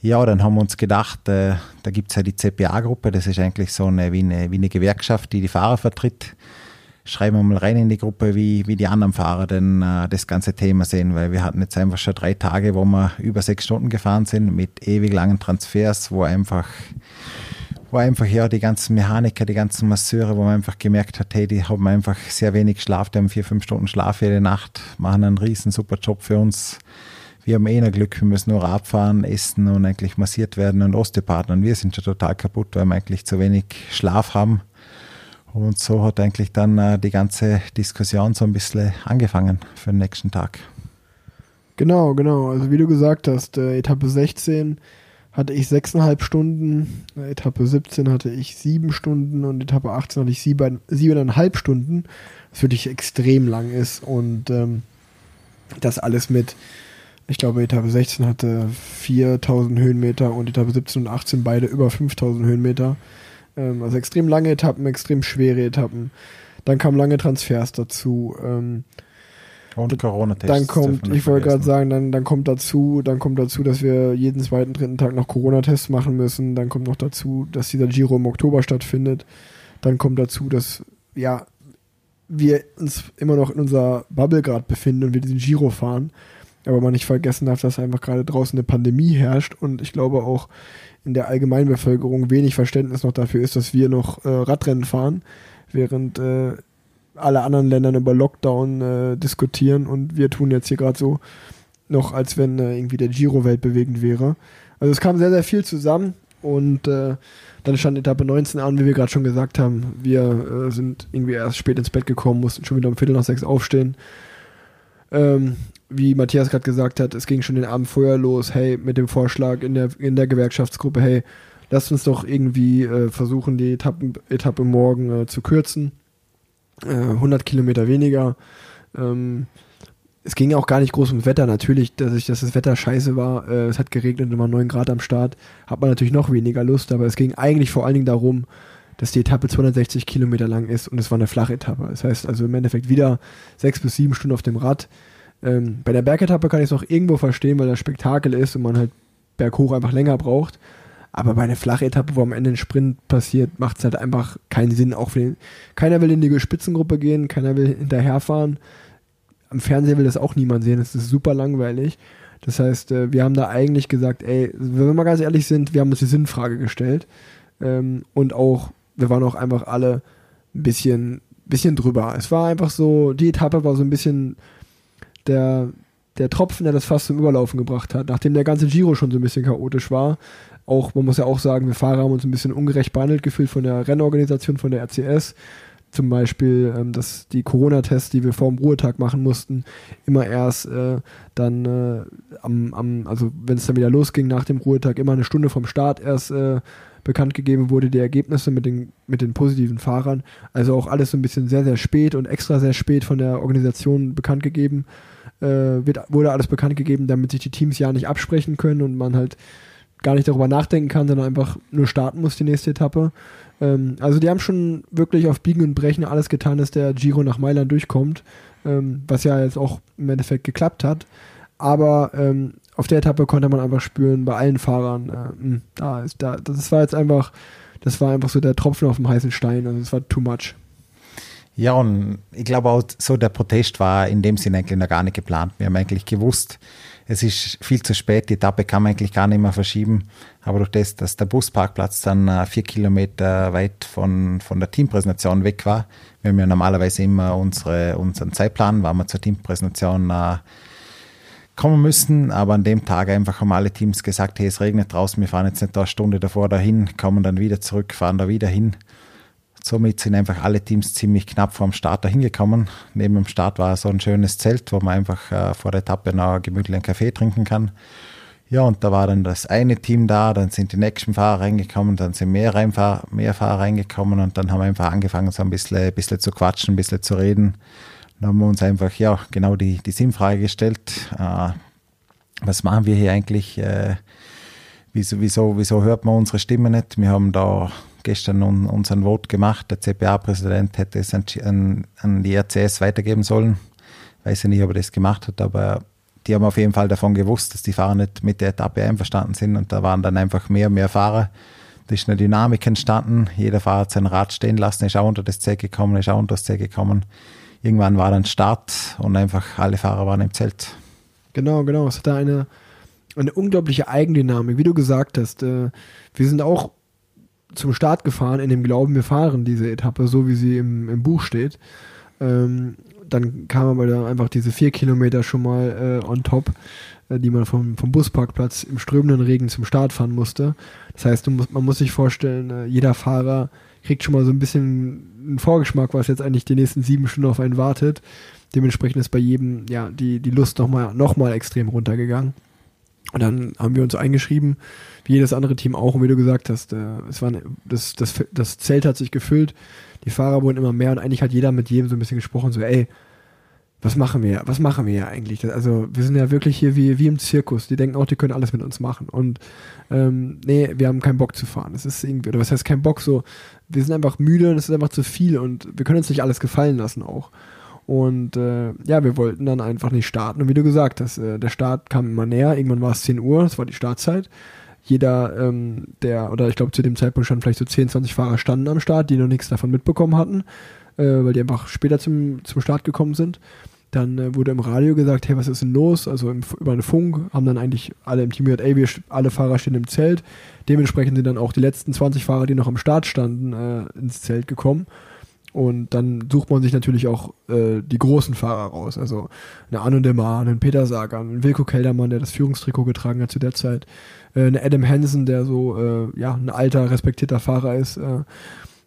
ja, dann haben wir uns gedacht, äh, da gibt es ja die CPA-Gruppe. Das ist eigentlich so eine wie, eine wie eine Gewerkschaft, die die Fahrer vertritt schreiben wir mal rein in die Gruppe, wie, wie die anderen Fahrer denn äh, das ganze Thema sehen, weil wir hatten jetzt einfach schon drei Tage, wo wir über sechs Stunden gefahren sind mit ewig langen Transfers, wo einfach wo einfach ja die ganzen Mechaniker, die ganzen Masseure, wo man einfach gemerkt hat, hey, die haben einfach sehr wenig Schlaf, die haben vier, fünf Stunden Schlaf jede Nacht, machen einen riesen super Job für uns. Wir haben eh noch Glück, wir müssen nur abfahren, essen und eigentlich massiert werden und Osteopaten. wir sind schon total kaputt, weil wir eigentlich zu wenig Schlaf haben. Und so hat eigentlich dann äh, die ganze Diskussion so ein bisschen angefangen für den nächsten Tag. Genau, genau. Also wie du gesagt hast, äh, Etappe 16 hatte ich sechseinhalb Stunden, äh, Etappe 17 hatte ich sieben Stunden und Etappe 18 hatte ich sieben, siebeneinhalb Stunden, was wirklich extrem lang ist. Und ähm, das alles mit, ich glaube, Etappe 16 hatte 4000 Höhenmeter und Etappe 17 und 18 beide über 5000 Höhenmeter. Ähm, also extrem lange Etappen, extrem schwere Etappen. Dann kamen lange Transfers dazu. Ähm, und Corona-Tests. Dann kommt, ich wollte gerade sagen, dann, dann kommt dazu, dann kommt dazu, dass wir jeden zweiten, dritten Tag noch Corona-Tests machen müssen. Dann kommt noch dazu, dass dieser Giro im Oktober stattfindet. Dann kommt dazu, dass ja wir uns immer noch in unserer Bubble gerade befinden und wir diesen Giro fahren. Aber man nicht vergessen darf, dass einfach gerade draußen eine Pandemie herrscht und ich glaube auch in der Allgemeinbevölkerung wenig Verständnis noch dafür ist, dass wir noch äh, Radrennen fahren, während äh, alle anderen Länder über Lockdown äh, diskutieren und wir tun jetzt hier gerade so noch, als wenn äh, irgendwie der Giro weltbewegend wäre. Also es kam sehr, sehr viel zusammen und äh, dann stand Etappe 19 an, wie wir gerade schon gesagt haben. Wir äh, sind irgendwie erst spät ins Bett gekommen, mussten schon wieder um Viertel nach sechs aufstehen. Ähm, wie Matthias gerade gesagt hat, es ging schon den Abend vorher los, hey, mit dem Vorschlag in der, in der Gewerkschaftsgruppe, hey, lasst uns doch irgendwie äh, versuchen, die Etappen, Etappe morgen äh, zu kürzen. Äh, 100 Kilometer weniger. Ähm, es ging auch gar nicht groß ums Wetter. Natürlich, dass, ich, dass das Wetter scheiße war. Äh, es hat geregnet und war 9 Grad am Start. Hat man natürlich noch weniger Lust, aber es ging eigentlich vor allen Dingen darum, dass die Etappe 260 Kilometer lang ist und es war eine flache Etappe. Das heißt also im Endeffekt wieder sechs bis sieben Stunden auf dem Rad. Ähm, bei der Bergetappe kann ich es noch irgendwo verstehen, weil das Spektakel ist und man halt berghoch einfach länger braucht. Aber bei einer flachen Etappe, wo am Ende ein Sprint passiert, macht es halt einfach keinen Sinn. Auch den, keiner will in die Spitzengruppe gehen, keiner will hinterherfahren. Am Fernsehen will das auch niemand sehen. Das ist super langweilig. Das heißt, äh, wir haben da eigentlich gesagt, ey, wenn wir mal ganz ehrlich sind, wir haben uns die Sinnfrage gestellt. Ähm, und auch, wir waren auch einfach alle ein bisschen, bisschen drüber. Es war einfach so, die Etappe war so ein bisschen der, der Tropfen, der das fast zum Überlaufen gebracht hat, nachdem der ganze Giro schon so ein bisschen chaotisch war. Auch, man muss ja auch sagen, wir Fahrer haben uns ein bisschen ungerecht behandelt gefühlt von der Rennorganisation, von der RCS. Zum Beispiel, ähm, dass die Corona-Tests, die wir vor dem Ruhetag machen mussten, immer erst äh, dann äh, am, am, also wenn es dann wieder losging nach dem Ruhetag, immer eine Stunde vom Start erst äh, bekannt gegeben wurde, die Ergebnisse mit den, mit den positiven Fahrern. Also auch alles so ein bisschen sehr, sehr spät und extra sehr spät von der Organisation bekannt gegeben wird, wurde alles bekannt gegeben, damit sich die Teams ja nicht absprechen können und man halt gar nicht darüber nachdenken kann, sondern einfach nur starten muss die nächste Etappe. Ähm, also die haben schon wirklich auf Biegen und Brechen alles getan, dass der Giro nach Mailand durchkommt, ähm, was ja jetzt auch im Endeffekt geklappt hat. Aber ähm, auf der Etappe konnte man einfach spüren, bei allen Fahrern, äh, hm, da ist, da, das war jetzt einfach, das war einfach so der Tropfen auf dem heißen Stein, also es war too much. Ja, und ich glaube auch so, der Protest war in dem Sinne eigentlich noch gar nicht geplant. Wir haben eigentlich gewusst, es ist viel zu spät, die Etappe kann man eigentlich gar nicht mehr verschieben. Aber durch das, dass der Busparkplatz dann äh, vier Kilometer weit von, von der Teampräsentation weg war, wir haben ja normalerweise immer unsere, unseren Zeitplan, wann wir zur Teampräsentation äh, kommen müssen, aber an dem Tag einfach haben alle Teams gesagt, hey, es regnet draußen, wir fahren jetzt nicht eine Stunde davor dahin, kommen dann wieder zurück, fahren da wieder hin somit sind einfach alle Teams ziemlich knapp vor dem Start dahin gekommen. Neben dem Start war so ein schönes Zelt, wo man einfach äh, vor der Etappe noch gemütlich einen Kaffee trinken kann. Ja, und da war dann das eine Team da, dann sind die nächsten Fahrer reingekommen, dann sind mehr, Reinfahr mehr Fahrer reingekommen und dann haben wir einfach angefangen, so ein bisschen, ein bisschen zu quatschen, ein bisschen zu reden. Dann haben wir uns einfach, ja, genau die, die Sinnfrage gestellt. Äh, was machen wir hier eigentlich? Äh, wieso, wieso, wieso hört man unsere Stimme nicht? Wir haben da gestern un, unseren Vote gemacht. Der CPA-Präsident hätte es an, an, die RCS weitergeben sollen. Weiß ja nicht, ob er das gemacht hat, aber die haben auf jeden Fall davon gewusst, dass die Fahrer nicht mit der Etappe einverstanden sind und da waren dann einfach mehr und mehr Fahrer. Da ist eine Dynamik entstanden. Jeder Fahrer hat sein Rad stehen lassen, ist auch unter das Zelt gekommen, ist auch unter das Zelt gekommen. Irgendwann war dann Start und einfach alle Fahrer waren im Zelt. Genau, genau. Es hatte eine, eine unglaubliche Eigendynamik, wie du gesagt hast. Äh, wir sind auch zum Start gefahren in dem Glauben, wir fahren diese Etappe so, wie sie im, im Buch steht. Ähm, dann kam aber dann einfach diese vier Kilometer schon mal äh, on top, äh, die man vom, vom Busparkplatz im strömenden Regen zum Start fahren musste. Das heißt, musst, man muss sich vorstellen, äh, jeder Fahrer kriegt schon mal so ein bisschen einen Vorgeschmack, was jetzt eigentlich die nächsten sieben Stunden auf einen wartet. Dementsprechend ist bei jedem ja die, die Lust nochmal noch mal extrem runtergegangen. Und dann haben wir uns eingeschrieben, wie jedes andere Team auch. Und wie du gesagt hast, äh, es war, das, das, das Zelt hat sich gefüllt, die Fahrer wurden immer mehr und eigentlich hat jeder mit jedem so ein bisschen gesprochen, so, ey, was machen wir? Was machen wir ja eigentlich? Also wir sind ja wirklich hier wie, wie im Zirkus. Die denken auch, die können alles mit uns machen. Und ähm, nee, wir haben keinen Bock zu fahren. Das ist irgendwie, oder was heißt kein Bock? So, wir sind einfach müde und es ist einfach zu viel und wir können uns nicht alles gefallen lassen auch. Und äh, ja, wir wollten dann einfach nicht starten. Und wie du gesagt hast, äh, der Start kam immer näher. Irgendwann war es 10 Uhr, das war die Startzeit. Jeder, ähm, der, oder ich glaube zu dem Zeitpunkt schon vielleicht so 10, 20 Fahrer standen am Start, die noch nichts davon mitbekommen hatten, äh, weil die einfach später zum, zum Start gekommen sind. Dann äh, wurde im Radio gesagt, hey, was ist denn los? Also im, über einen Funk haben dann eigentlich alle im Team gesagt, ey, wir, alle Fahrer stehen im Zelt. Dementsprechend sind dann auch die letzten 20 Fahrer, die noch am Start standen, äh, ins Zelt gekommen. Und dann sucht man sich natürlich auch äh, die großen Fahrer raus. Also eine Arno Demar, einen Peter Sagan, einen Wilko Keldermann, der das Führungstrikot getragen hat zu der Zeit, äh, eine Adam Hansen, der so äh, ja ein alter, respektierter Fahrer ist. Äh,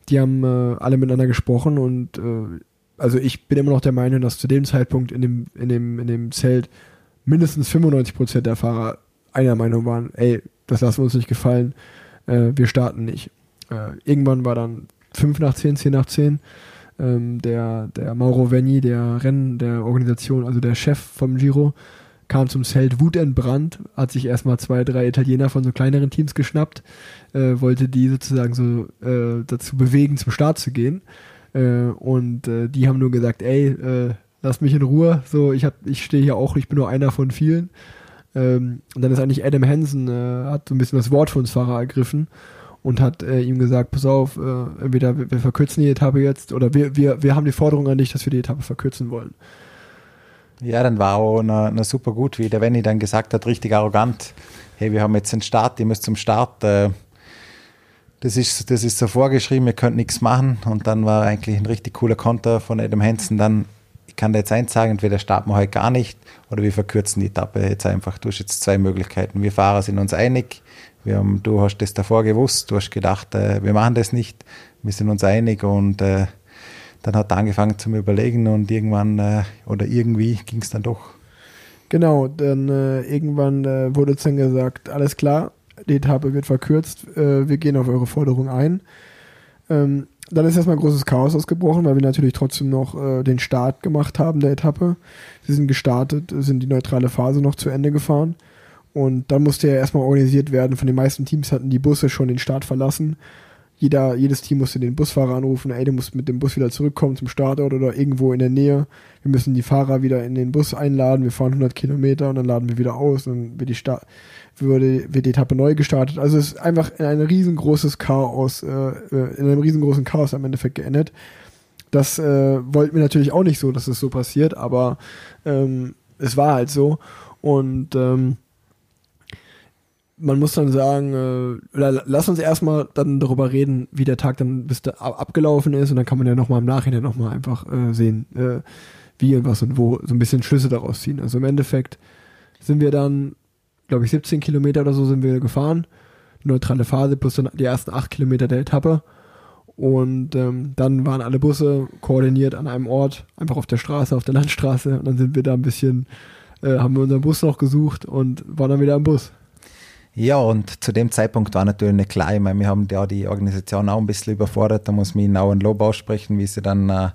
die haben äh, alle miteinander gesprochen und äh, also ich bin immer noch der Meinung, dass zu dem Zeitpunkt in dem, in dem, in dem Zelt mindestens 95% der Fahrer einer Meinung waren, ey, das lassen wir uns nicht gefallen, wir starten nicht. Irgendwann war dann 5 nach 10, 10 nach 10. Ähm, der, der Mauro Venni, der Rennen der Organisation, also der Chef vom Giro, kam zum Zelt wutentbrannt, hat sich erstmal zwei, drei Italiener von so kleineren Teams geschnappt, äh, wollte die sozusagen so äh, dazu bewegen, zum Start zu gehen. Äh, und äh, die haben nur gesagt, ey, äh, lass mich in Ruhe, so, ich, ich stehe hier auch, ich bin nur einer von vielen. Ähm, und dann ist eigentlich Adam Hansen, äh, hat so ein bisschen das Wort für uns Fahrer ergriffen und hat äh, ihm gesagt, pass auf, äh, entweder wir, wir, verkürzen die Etappe jetzt oder wir, wir, wir haben die Forderung an dich, dass wir die Etappe verkürzen wollen. Ja, dann war auch noch, noch super gut, wie der Wenny dann gesagt hat, richtig arrogant, hey, wir haben jetzt einen Start, ihr müsst zum Start, äh, das ist, das ist so vorgeschrieben, ihr könnt nichts machen und dann war eigentlich ein richtig cooler Konter von Adam Hansen dann, ich kann da jetzt eins sagen, entweder starten wir heute gar nicht oder wir verkürzen die Etappe jetzt einfach. Du hast jetzt zwei Möglichkeiten. Wir Fahrer sind uns einig, wir haben, du hast das davor gewusst, du hast gedacht, äh, wir machen das nicht, wir sind uns einig und äh, dann hat er angefangen zu Überlegen und irgendwann äh, oder irgendwie ging es dann doch. Genau, dann äh, irgendwann äh, wurde dann gesagt, alles klar, die Etappe wird verkürzt, äh, wir gehen auf eure Forderung ein. Ähm, dann ist erstmal großes Chaos ausgebrochen, weil wir natürlich trotzdem noch äh, den Start gemacht haben der Etappe. Sie sind gestartet, sind die neutrale Phase noch zu Ende gefahren. Und dann musste er erstmal organisiert werden. Von den meisten Teams hatten die Busse schon den Start verlassen. Jeder, jedes Team musste den Busfahrer anrufen, ey, du musst mit dem Bus wieder zurückkommen zum Startort oder irgendwo in der Nähe. Wir müssen die Fahrer wieder in den Bus einladen. Wir fahren 100 Kilometer und dann laden wir wieder aus. Dann wird die, Start würde, wird die Etappe neu gestartet. Also es ist einfach in ein riesengroßes Chaos, äh, äh, in einem riesengroßen Chaos am Endeffekt geendet. Das äh, wollten wir natürlich auch nicht so, dass es so passiert, aber ähm, es war halt so. Und ähm, man muss dann sagen, äh, oder lass uns erstmal dann darüber reden, wie der Tag dann bis da abgelaufen ist und dann kann man ja nochmal im Nachhinein nochmal einfach äh, sehen, äh, wie und was und wo, so ein bisschen Schlüsse daraus ziehen. Also im Endeffekt sind wir dann, glaube ich, 17 Kilometer oder so sind wir gefahren, neutrale Phase plus dann die ersten 8 Kilometer der Etappe Und ähm, dann waren alle Busse koordiniert an einem Ort, einfach auf der Straße, auf der Landstraße. Und dann sind wir da ein bisschen, äh, haben wir unseren Bus noch gesucht und waren dann wieder am Bus. Ja, und zu dem Zeitpunkt war natürlich nicht klar. Ich meine, wir haben ja die Organisation auch ein bisschen überfordert. Da muss man auch ein Lob aussprechen, wie sie dann äh,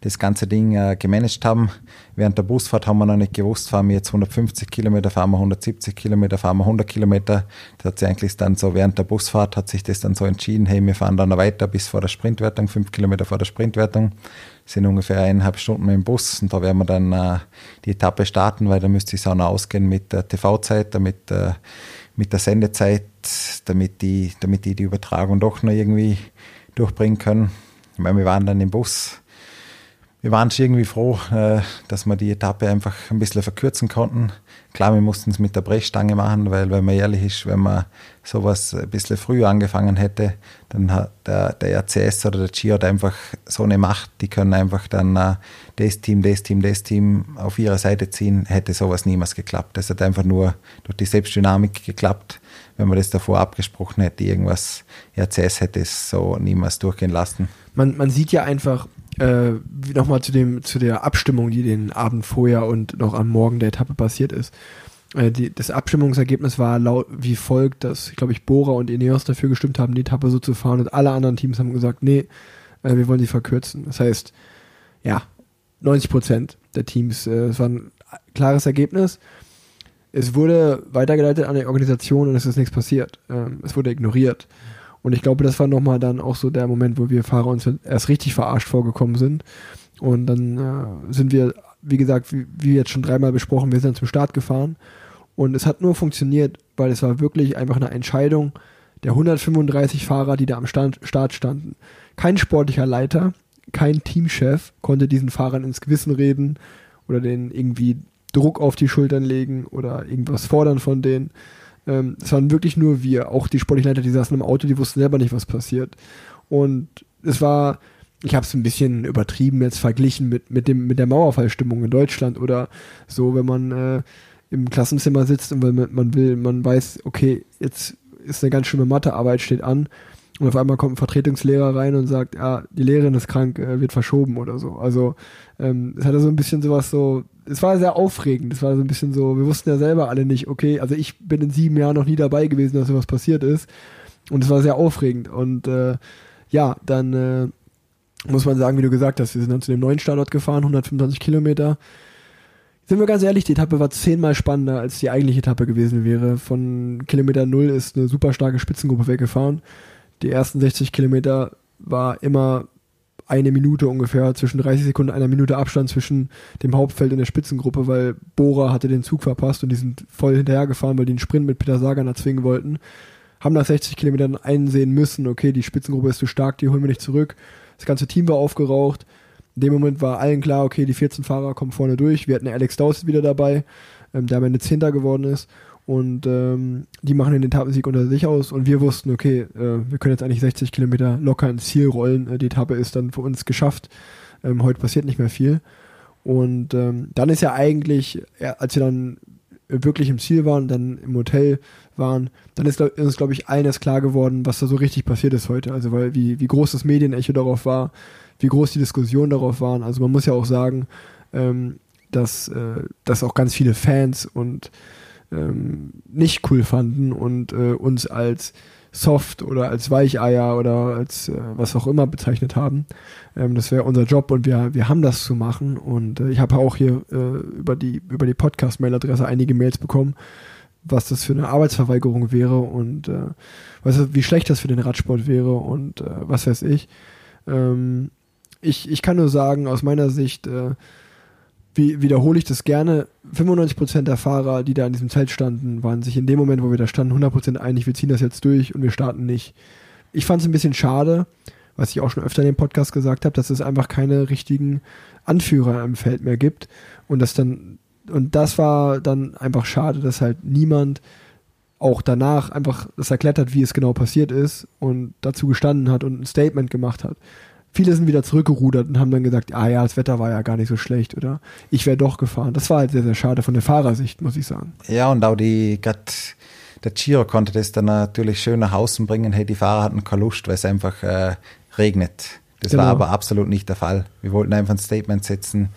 das ganze Ding äh, gemanagt haben. Während der Busfahrt haben wir noch nicht gewusst, fahren wir jetzt 150 Kilometer, fahren wir 170 Kilometer, fahren wir 100 Kilometer. Das hat sich eigentlich dann so während der Busfahrt hat sich das dann so entschieden, hey, wir fahren dann weiter bis vor der Sprintwertung, fünf Kilometer vor der Sprintwertung sind ungefähr eineinhalb Stunden dem Bus und da werden wir dann äh, die Etappe starten, weil da müsste es auch noch ausgehen mit der TV-Zeit, damit äh, mit der Sendezeit, damit die, damit die die Übertragung doch noch irgendwie durchbringen können. Ich meine, wir waren dann im Bus. Wir waren schon irgendwie froh, äh, dass wir die Etappe einfach ein bisschen verkürzen konnten. Klar, wir mussten es mit der Brechstange machen, weil, wenn man ehrlich ist, wenn man sowas ein bisschen früher angefangen hätte, dann hat der, der RCS oder der Gio einfach so eine Macht, die können einfach dann uh, das Team, das Team, das Team auf ihre Seite ziehen, hätte sowas niemals geklappt. Das hat einfach nur durch die Selbstdynamik geklappt. Wenn man das davor abgesprochen hätte, irgendwas, RCS hätte es so niemals durchgehen lassen. Man, man sieht ja einfach, äh, nochmal zu, dem, zu der Abstimmung, die den Abend vorher und noch am Morgen der Etappe passiert ist. Äh, die, das Abstimmungsergebnis war laut wie folgt, dass, glaube ich, Bora und Ineos dafür gestimmt haben, die Etappe so zu fahren und alle anderen Teams haben gesagt, nee, äh, wir wollen sie verkürzen. Das heißt, ja, 90 Prozent der Teams, äh, es war ein klares Ergebnis. Es wurde weitergeleitet an die Organisation und es ist nichts passiert. Ähm, es wurde ignoriert. Und ich glaube, das war nochmal dann auch so der Moment, wo wir Fahrer uns erst richtig verarscht vorgekommen sind. Und dann äh, sind wir, wie gesagt, wie, wie jetzt schon dreimal besprochen, wir sind zum Start gefahren. Und es hat nur funktioniert, weil es war wirklich einfach eine Entscheidung der 135 Fahrer, die da am Stand, Start standen. Kein sportlicher Leiter, kein Teamchef konnte diesen Fahrern ins Gewissen reden oder denen irgendwie Druck auf die Schultern legen oder irgendwas fordern von denen, ähm, es waren wirklich nur wir, auch die Sportlichen die saßen im Auto, die wussten selber nicht, was passiert. Und es war, ich habe es ein bisschen übertrieben jetzt verglichen mit, mit, dem, mit der Mauerfallstimmung in Deutschland oder so, wenn man äh, im Klassenzimmer sitzt und man will, man weiß, okay, jetzt ist eine ganz schlimme Mathearbeit, steht an und auf einmal kommt ein Vertretungslehrer rein und sagt, ja, die Lehrerin ist krank, äh, wird verschoben oder so. Also ähm, es hatte so ein bisschen sowas so, es war sehr aufregend. Es war so ein bisschen so, wir wussten ja selber alle nicht, okay, also ich bin in sieben Jahren noch nie dabei gewesen, dass sowas passiert ist. Und es war sehr aufregend. Und äh, ja, dann äh, muss man sagen, wie du gesagt hast, wir sind dann zu dem neuen Standort gefahren, 125 Kilometer. Sind wir ganz ehrlich, die Etappe war zehnmal spannender, als die eigentliche Etappe gewesen wäre. Von Kilometer Null ist eine super starke Spitzengruppe weggefahren. Die ersten 60 Kilometer war immer eine Minute ungefähr, zwischen 30 Sekunden und einer Minute Abstand zwischen dem Hauptfeld und der Spitzengruppe, weil Bora hatte den Zug verpasst und die sind voll hinterhergefahren, weil die einen Sprint mit Peter Sagan erzwingen wollten. Haben nach 60 Kilometern einsehen müssen, okay, die Spitzengruppe ist zu stark, die holen wir nicht zurück. Das ganze Team war aufgeraucht. In dem Moment war allen klar, okay, die 14 Fahrer kommen vorne durch. Wir hatten Alex Dawson wieder dabei, ähm, der am Ende Zehnter geworden ist. Und ähm, die machen den Etappensieg unter sich aus und wir wussten, okay, äh, wir können jetzt eigentlich 60 Kilometer locker ins Ziel rollen. Äh, die Etappe ist dann für uns geschafft. Ähm, heute passiert nicht mehr viel. Und ähm, dann ist ja eigentlich, als wir dann wirklich im Ziel waren, dann im Hotel waren, dann ist, ist uns, glaube ich, allen erst klar geworden, was da so richtig passiert ist heute. Also weil wie, wie groß das Medienecho darauf war, wie groß die Diskussionen darauf waren. Also man muss ja auch sagen, ähm, dass, äh, dass auch ganz viele Fans und ähm, nicht cool fanden und äh, uns als soft oder als Weicheier oder als äh, was auch immer bezeichnet haben. Ähm, das wäre unser Job und wir, wir haben das zu machen. Und äh, ich habe auch hier äh, über die, über die Podcast-Mail-Adresse einige Mails bekommen, was das für eine Arbeitsverweigerung wäre und äh, was, wie schlecht das für den Radsport wäre und äh, was weiß ich. Ähm, ich. Ich kann nur sagen, aus meiner Sicht, äh, wie, wiederhole ich das gerne, 95% der Fahrer, die da in diesem Zelt standen, waren sich in dem Moment, wo wir da standen, 100% einig, wir ziehen das jetzt durch und wir starten nicht. Ich fand es ein bisschen schade, was ich auch schon öfter in dem Podcast gesagt habe, dass es einfach keine richtigen Anführer im Feld mehr gibt und das dann und das war dann einfach schade, dass halt niemand auch danach einfach das erklärt hat, wie es genau passiert ist und dazu gestanden hat und ein Statement gemacht hat viele sind wieder zurückgerudert und haben dann gesagt, ah ja, das Wetter war ja gar nicht so schlecht, oder? Ich wäre doch gefahren. Das war halt sehr, sehr schade von der Fahrersicht, muss ich sagen. Ja, und auch die, grad, der Giro konnte das dann natürlich schön nach außen bringen. Hey, die Fahrer hatten keine Lust, weil es einfach äh, regnet. Das Genau. war aber absolut nicht der Fall. Wir wollten einfach ein Statement setzen.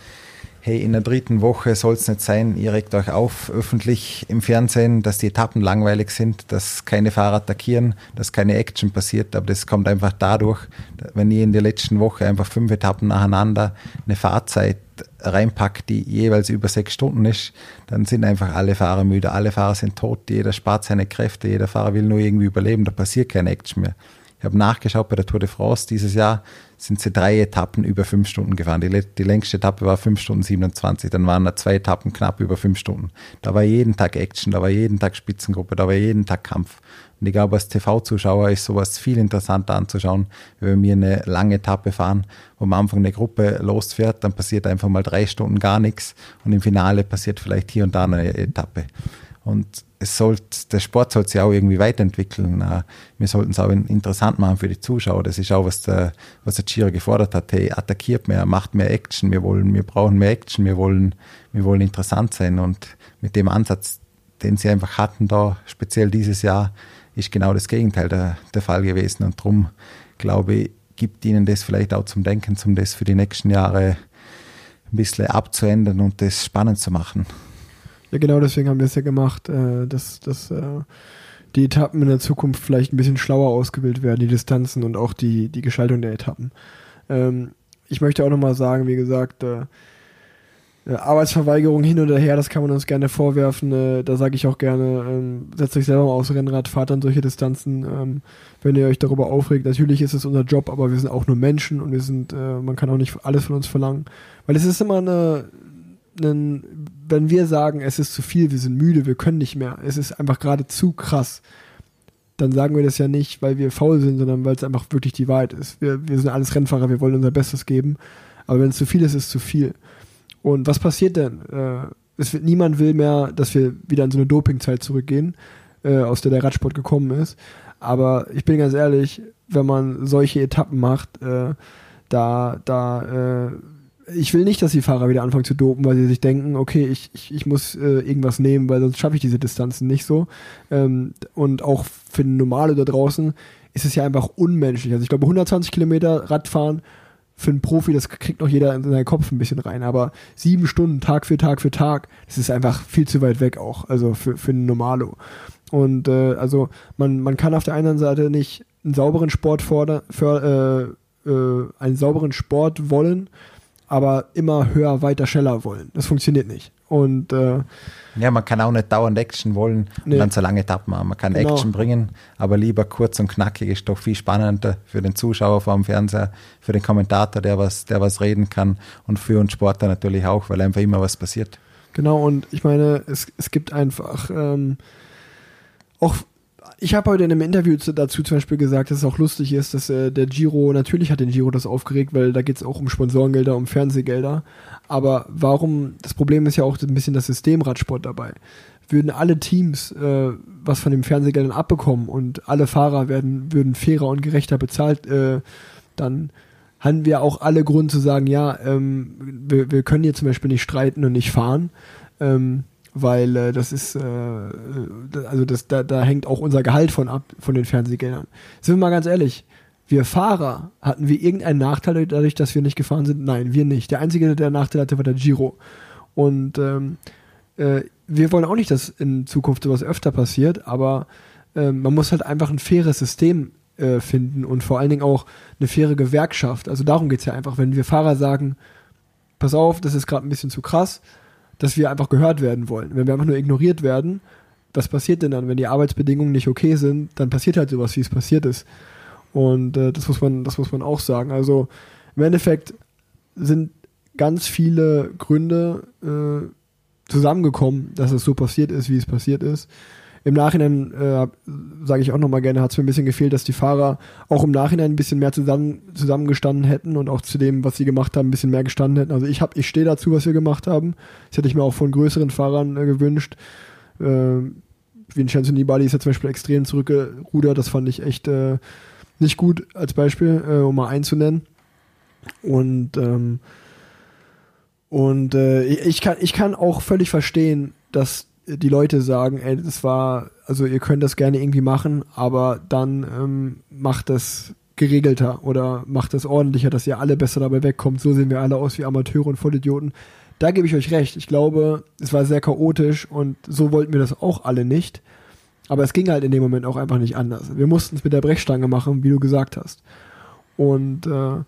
Hey, in der dritten Woche soll es nicht sein, ihr regt euch auf öffentlich im Fernsehen, dass die Etappen langweilig sind, dass keine Fahrer attackieren, dass keine Action passiert, aber das kommt einfach dadurch, wenn ihr in der letzten Woche einfach fünf Etappen nacheinander eine Fahrzeit reinpackt, die jeweils über sechs Stunden ist, dann sind einfach alle Fahrer müde, alle Fahrer sind tot, jeder spart seine Kräfte, jeder Fahrer will nur irgendwie überleben, da passiert keine Action mehr. Ich habe nachgeschaut bei der Tour de France dieses Jahr sind sie drei Etappen über fünf Stunden gefahren. Die, die längste Etappe war fünf Stunden 27, dann waren da zwei Etappen knapp über fünf Stunden. Da war jeden Tag Action, da war jeden Tag Spitzengruppe, da war jeden Tag Kampf. Und ich glaube, als TV-Zuschauer ist sowas viel interessanter anzuschauen, wenn wir eine lange Etappe fahren, wo am Anfang eine Gruppe losfährt, dann passiert einfach mal drei Stunden gar nichts und im Finale passiert vielleicht hier und da eine Etappe. Und es sollte, der Sport sollte sich auch irgendwie weiterentwickeln. Äh, Wir sollten es auch in- interessant machen für die Zuschauer. Das ist auch, was der, was der Giro gefordert hat. Hey, attackiert mehr, macht mehr Action. Wir wollen, wir brauchen mehr Action. Wir wollen, wir wollen interessant sein. Und mit dem Ansatz, den sie einfach hatten da, speziell dieses Jahr, ist genau das Gegenteil der, der Fall gewesen. Und darum, glaube ich, gibt ihnen das vielleicht auch zum Denken, um das für die nächsten Jahre ein bisschen abzuändern und das spannend zu machen. Ja, genau deswegen haben wir es ja gemacht, äh, dass, dass äh, die Etappen in der Zukunft vielleicht ein bisschen schlauer ausgewählt werden, die Distanzen und auch die, die Gestaltung der Etappen. Ähm, ich möchte auch nochmal sagen, wie gesagt, äh, Arbeitsverweigerung hin oder her, das kann man uns gerne vorwerfen. Äh, da sage ich auch gerne, ähm, setzt euch selber mal aufs Rennrad, fahrt dann solche Distanzen, ähm, wenn ihr euch darüber aufregt. Natürlich ist es unser Job, aber wir sind auch nur Menschen und wir sind, äh, man kann auch nicht alles von uns verlangen. Weil es ist immer eine, einen, wenn wir sagen, es ist zu viel, wir sind müde, wir können nicht mehr, es ist einfach gerade zu krass, dann sagen wir das ja nicht, weil wir faul sind, sondern weil es einfach wirklich die Wahrheit ist. Wir, wir sind alles Rennfahrer, wir wollen unser Bestes geben, aber wenn es zu viel ist, ist es zu viel. Und was passiert denn? Äh, es wird, niemand will mehr, dass wir wieder in so eine Dopingzeit zurückgehen, äh, aus der der Radsport gekommen ist. Aber ich bin ganz ehrlich, wenn man solche Etappen macht, äh, da, da, äh, ich will nicht, dass die Fahrer wieder anfangen zu dopen, weil sie sich denken, okay, ich, ich, ich muss äh, irgendwas nehmen, weil sonst schaffe ich diese Distanzen nicht so. Ähm, und auch für den Normale da draußen ist es ja einfach unmenschlich. Also ich glaube, 120 Kilometer Radfahren für einen Profi, das kriegt noch jeder in seinen Kopf ein bisschen rein. Aber sieben Stunden, Tag für Tag für Tag, das ist einfach viel zu weit weg auch, also für, für einen Normalo. Und äh, also man, man kann auf der einen Seite nicht einen sauberen Sport fordern, für, äh, äh, einen sauberen Sport wollen, aber immer höher, weiter, schneller wollen. Das funktioniert nicht. Und äh, Ja, man kann auch nicht dauernd Action wollen und Nee. dann so lange Etappen machen. Man kann Genau. Action bringen, aber lieber kurz und knackig ist doch viel spannender für den Zuschauer vor dem Fernseher, für den Kommentator, der was, der was reden kann und für uns Sportler natürlich auch, weil einfach immer was passiert. Genau, und ich meine, es, es gibt einfach ähm, auch. Ich habe heute in einem Interview zu, dazu zum Beispiel gesagt, dass es auch lustig ist, dass äh, der Giro, natürlich hat den Giro das aufgeregt, weil da geht es auch um Sponsorengelder, um Fernsehgelder. Aber warum, das Problem ist ja auch ein bisschen das Systemradsport dabei. Würden alle Teams äh, was von den Fernsehgeldern abbekommen und alle Fahrer werden, würden fairer und gerechter bezahlt, äh, dann haben wir auch alle Grund zu sagen, ja, ähm, wir, wir können hier zum Beispiel nicht streiten und nicht fahren, ähm, weil äh, das ist, äh, äh, also das, da, da hängt auch unser Gehalt von ab, von den Fernsehgeldern. Sind wir mal ganz ehrlich, wir Fahrer, hatten wir irgendeinen Nachteil dadurch, dass wir nicht gefahren sind? Nein, wir nicht. Der Einzige, der Nachteil hatte, war der Giro. Und ähm, äh, wir wollen auch nicht, dass in Zukunft sowas öfter passiert, aber äh, man muss halt einfach ein faires System äh, finden und vor allen Dingen auch eine faire Gewerkschaft. Also darum geht's ja einfach, wenn wir Fahrer sagen, pass auf, das ist gerade ein bisschen zu krass, dass wir einfach gehört werden wollen. Wenn wir einfach nur ignoriert werden, was passiert denn dann, wenn die Arbeitsbedingungen nicht okay sind, dann passiert halt sowas, wie es passiert ist. Und äh, das muss man, das muss man auch sagen. Also im Endeffekt sind ganz viele Gründe äh, zusammengekommen, dass es so passiert ist, wie es passiert ist. Im Nachhinein, äh, sage ich auch nochmal gerne, hat es mir ein bisschen gefehlt, dass die Fahrer auch im Nachhinein ein bisschen mehr zusammen, zusammengestanden hätten und auch zu dem, was sie gemacht haben, ein bisschen mehr gestanden hätten. Also ich habe, ich stehe dazu, was wir gemacht haben. Das hätte ich mir auch von größeren Fahrern äh, gewünscht. Äh, Vincenzo Nibali ist ja zum Beispiel extrem zurückgerudert. Das fand ich echt äh, nicht gut als Beispiel, äh, um mal einzunennen. Und ähm, und äh, ich, kann, ich kann auch völlig verstehen, dass die Leute sagen, ey, das war, also ihr könnt das gerne irgendwie machen, aber dann ähm, macht das geregelter oder macht es ordentlicher, dass ihr alle besser dabei wegkommt. So sehen wir alle aus wie Amateure und Vollidioten. Da gebe ich euch recht. Ich glaube, es war sehr chaotisch und so wollten wir das auch alle nicht. Aber es ging halt in dem Moment auch einfach nicht anders. Wir mussten es mit der Brechstange machen, wie du gesagt hast. Und, äh,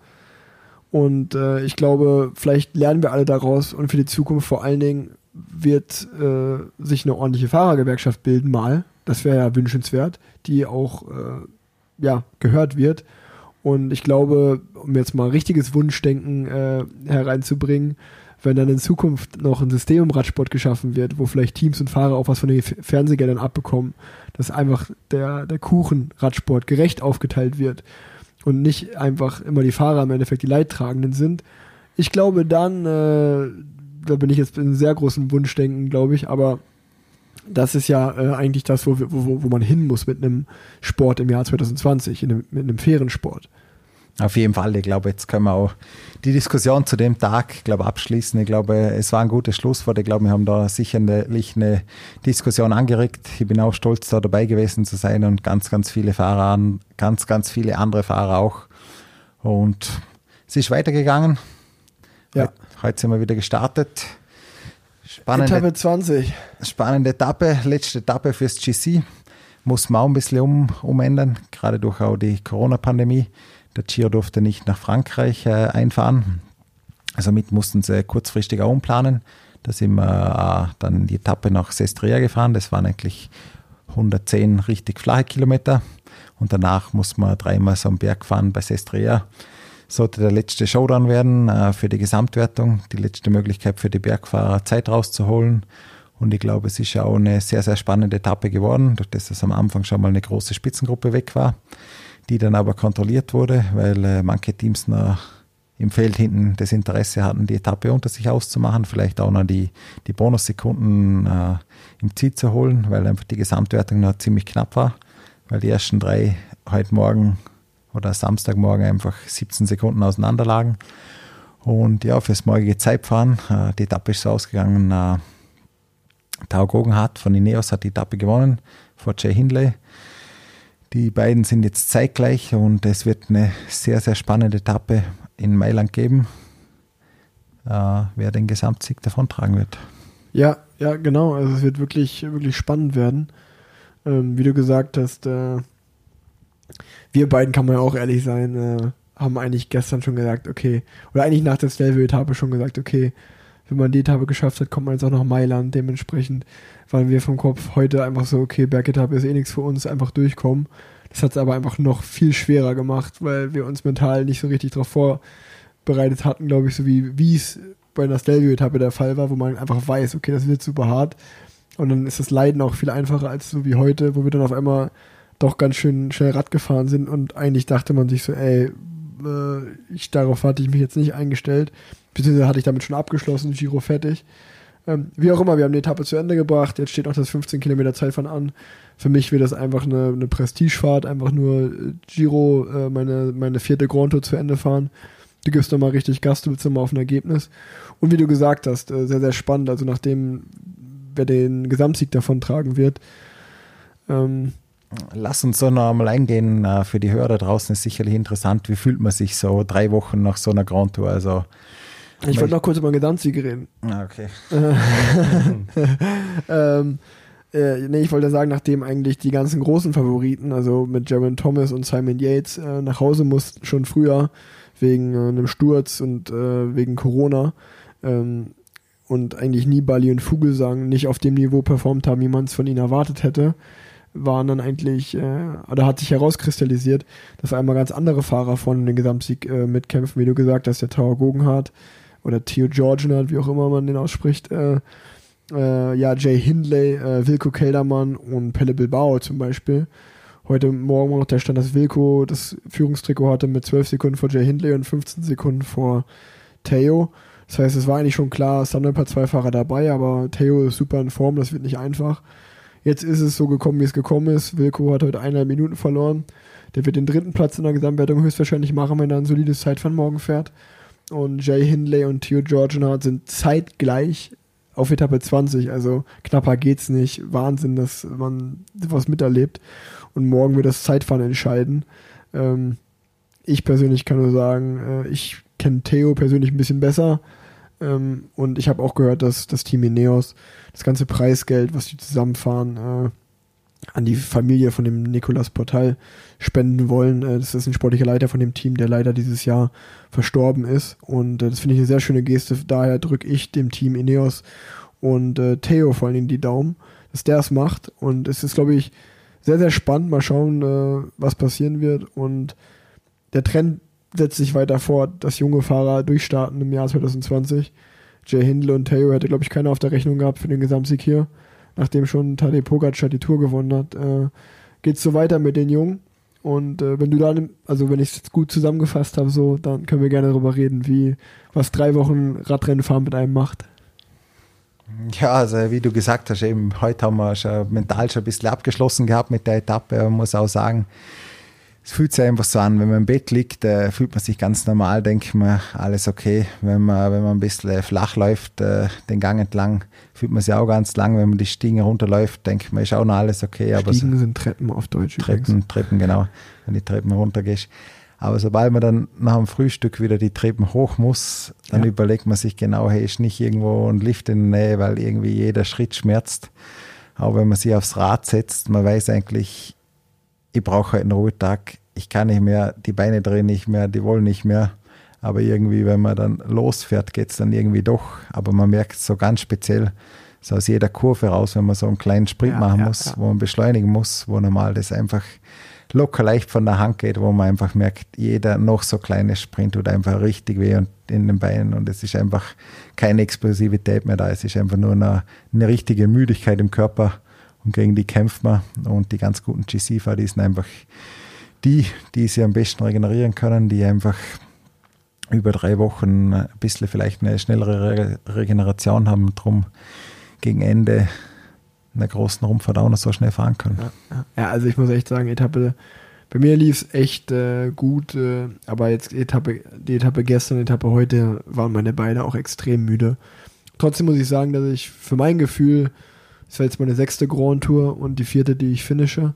und äh, ich glaube, vielleicht lernen wir alle daraus und für die Zukunft vor allen Dingen wird äh, sich eine ordentliche Fahrergewerkschaft bilden, mal. Das wäre ja wünschenswert, die auch äh, ja, gehört wird. Und ich glaube, um jetzt mal richtiges Wunschdenken äh, hereinzubringen, wenn dann in Zukunft noch ein System im Radsport geschaffen wird, wo vielleicht Teams und Fahrer auch was von den Fernsehgeldern abbekommen, dass einfach der, der Kuchen Radsport gerecht aufgeteilt wird und nicht einfach immer die Fahrer im Endeffekt die Leidtragenden sind. Ich glaube dann, äh, da bin ich jetzt in sehr großen Wunschdenken, glaube ich, aber das ist ja äh, eigentlich das, wo, wo, wo man hin muss mit einem Sport im Jahr 2020, einem, mit einem fairen Sport. Auf jeden Fall. Ich glaube, jetzt können wir auch die Diskussion zu dem Tag, glaube abschließen. Ich glaube, es war ein gutes Schlusswort. Ich glaube, wir haben da sicherlich eine Diskussion angeregt. Ich bin auch stolz, da dabei gewesen zu sein und ganz, ganz viele Fahrer, ganz, ganz viele andere Fahrer auch. Und es ist weitergegangen. Ja. Heute, heute sind wir wieder gestartet. Spannende, Etappe 20. Spannende Etappe, letzte Etappe fürs GC. Muss man auch ein bisschen um, umändern, gerade durch auch die Corona-Pandemie. Der Giro durfte nicht nach Frankreich äh, einfahren. Also mit mussten sie kurzfristig auch umplanen. Da sind wir äh, dann die Etappe nach Sestria gefahren. Das waren eigentlich 110 richtig flache Kilometer. Und danach muss man dreimal so einen Berg fahren bei Sestria sollte der letzte Showdown werden äh, für die Gesamtwertung, die letzte Möglichkeit für die Bergfahrer Zeit rauszuholen. Und ich glaube, es ist ja auch eine sehr, sehr spannende Etappe geworden, durch das es am Anfang schon mal eine große Spitzengruppe weg war, die dann aber kontrolliert wurde, weil äh, manche Teams noch im Feld hinten das Interesse hatten, die Etappe unter sich auszumachen, vielleicht auch noch die, die Bonussekunden äh, im Ziel zu holen, weil einfach die Gesamtwertung noch ziemlich knapp war, weil die ersten drei heute Morgen oder Samstagmorgen einfach 17 Sekunden auseinander lagen. Und ja, fürs morgige Zeitfahren, äh, die Etappe ist so ausgegangen, äh, Tao Gogenhardt von Ineos hat die Etappe gewonnen vor Jay Hindley. Die beiden sind jetzt zeitgleich und es wird eine sehr, sehr spannende Etappe in Mailand geben, äh, wer den Gesamtsieg davontragen wird. Ja, ja, genau. Also es wird wirklich, wirklich spannend werden. Ähm, wie du gesagt hast, äh, wir beiden kann man ja auch ehrlich sein, äh, haben eigentlich gestern schon gesagt, okay, oder eigentlich nach der Stelvio-Etappe schon gesagt, okay, wenn man die Etappe geschafft hat, kommt man jetzt auch nach Mailand. Dementsprechend waren wir vom Kopf heute einfach so, okay, Bergetappe ist eh nichts für uns, einfach durchkommen. Das hat es aber einfach noch viel schwerer gemacht, weil wir uns mental nicht so richtig darauf vorbereitet hatten, glaube ich, so wie es bei einer Stelvio-Etappe der Fall war, wo man einfach weiß, okay, das wird super hart. Und dann ist das Leiden auch viel einfacher als so wie heute, wo wir dann auf einmal doch ganz schön schnell Rad gefahren sind und eigentlich dachte man sich so, ey, äh, ich, darauf hatte ich mich jetzt nicht eingestellt, beziehungsweise hatte ich damit schon abgeschlossen, Giro fertig. Ähm, wie auch immer, wir haben die Etappe zu Ende gebracht, jetzt steht noch das 15 Kilometer Zeitfahren an. Für mich wird das einfach eine, eine Prestigefahrt, einfach nur äh, Giro, äh, meine, meine vierte Grand Tour zu Ende fahren. Du gibst nochmal richtig Gas, du willst nochmal auf ein Ergebnis. Und wie du gesagt hast, äh, sehr, sehr spannend, also nachdem wer den Gesamtsieg davon tragen wird, ähm, Lass uns so noch einmal eingehen. Äh, für die Hörer draußen ist sicherlich interessant, wie fühlt man sich so drei Wochen nach so einer Grand Tour? Also, ich wollte noch kurz über Gesamtsieg reden. Ah, okay. ähm, äh, nee, ich wollte sagen, nachdem eigentlich die ganzen großen Favoriten, also mit Jaron Thomas und Simon Yates, äh, nach Hause mussten, schon früher, wegen äh, einem Sturz und äh, wegen Corona, ähm, und eigentlich Nibali und Vogelsang nicht auf dem Niveau performt haben, wie man es von ihnen erwartet hätte, waren dann eigentlich, äh, oder hat sich herauskristallisiert, dass einmal ganz andere Fahrer von den Gesamtsieg äh, mitkämpfen, wie du gesagt hast, der Tower Gogenhardt oder Theo Georgenhardt, wie auch immer man den ausspricht, äh, äh, ja, Jay Hindley, äh, Wilco Keldermann und Pelle Bilbao zum Beispiel. Heute Morgen noch der Stand, dass Wilco das Führungstrikot hatte mit 12 Sekunden vor Jay Hindley und 15 Sekunden vor Theo. Das heißt, es war eigentlich schon klar, Standard hat zwei Fahrer dabei, aber Theo ist super in Form, das wird nicht einfach. Jetzt ist es so gekommen, wie es gekommen ist. Wilco hat heute eineinhalb Minuten verloren. Der wird den dritten Platz in der Gesamtwertung höchstwahrscheinlich machen, wenn er ein solides Zeitfahren morgen fährt. Und Jay Hindley und Theo Georgenhardt sind zeitgleich auf Etappe 20. Also knapper geht's nicht. Wahnsinn, dass man was miterlebt. Und morgen wird das Zeitfahren entscheiden. Ähm, ich persönlich kann nur sagen, äh, ich kenne Theo persönlich ein bisschen besser. Ähm, und ich habe auch gehört, dass das Team Ineos das ganze Preisgeld, was die zusammenfahren, äh, an die Familie von dem Nicolas Portal spenden wollen. Äh, das ist ein sportlicher Leiter von dem Team, der leider dieses Jahr verstorben ist. Und äh, das finde ich eine sehr schöne Geste. Daher drücke ich dem Team Ineos und äh, Theo vor allen Dingen die Daumen, dass der es macht. Und es ist, glaube ich, sehr, sehr spannend. Mal schauen, äh, was passieren wird. Und der Trend setzt sich weiter fort, dass junge Fahrer durchstarten im Jahr 2020. Jay Hindle und Theo hätte, glaube ich, keiner auf der Rechnung gehabt für den Gesamtsieg hier. Nachdem schon Tadej Pogacar die Tour gewonnen hat, äh, geht es so weiter mit den Jungen. Und äh, wenn du da, also wenn ich es gut zusammengefasst habe, so, dann können wir gerne darüber reden, wie was drei Wochen Radrennenfahren mit einem macht. Ja, also wie du gesagt hast, eben heute haben wir schon mental schon ein bisschen abgeschlossen gehabt mit der Etappe. Man muss auch sagen, es fühlt sich einfach so an, wenn man im Bett liegt, äh, fühlt man sich ganz normal, denkt man, alles okay. Wenn man, wenn man ein bisschen flach läuft, äh, den Gang entlang, fühlt man sich auch ganz lang. Wenn man die Stiegen runterläuft, denkt man, ist auch noch alles okay. Aber Stiegen so, sind Treppen auf Deutsch Treppen, übrigens. Treppen, genau, wenn die Treppen runtergehst. Aber sobald man dann nach dem Frühstück wieder die Treppen hoch muss, dann ja. überlegt man sich genau, hey, ist nicht irgendwo ein Lift in der Nähe, weil irgendwie jeder Schritt schmerzt. Aber wenn man sich aufs Rad setzt, man weiß eigentlich, ich brauche halt einen Ruhetag, ich kann nicht mehr, die Beine drehen nicht mehr, die wollen nicht mehr. Aber irgendwie, wenn man dann losfährt, geht es dann irgendwie doch. Aber man merkt es so ganz speziell, so aus jeder Kurve raus, wenn man so einen kleinen Sprint ja, machen ja, muss, ja. wo man beschleunigen muss, wo normal das einfach locker leicht von der Hand geht, wo man einfach merkt, jeder noch so kleine Sprint tut einfach richtig weh und in den Beinen und es ist einfach keine Explosivität mehr da. Es ist einfach nur eine, eine richtige Müdigkeit im Körper und gegen die kämpft man. Und die ganz guten GC-Fahrer, die sind einfach die, die sie am besten regenerieren können, die einfach über drei Wochen ein bisschen vielleicht eine schnellere Regeneration haben, drum gegen Ende einer großen Rumfahrt noch so schnell fahren können. Ja, ja. also ich muss echt sagen, Etappe, bei mir lief es echt äh, gut, äh, aber jetzt Etappe, die Etappe gestern, Etappe heute waren meine Beine auch extrem müde. Trotzdem muss ich sagen, dass ich für mein Gefühl das war jetzt meine sechste Grand Tour und die vierte, die ich finische.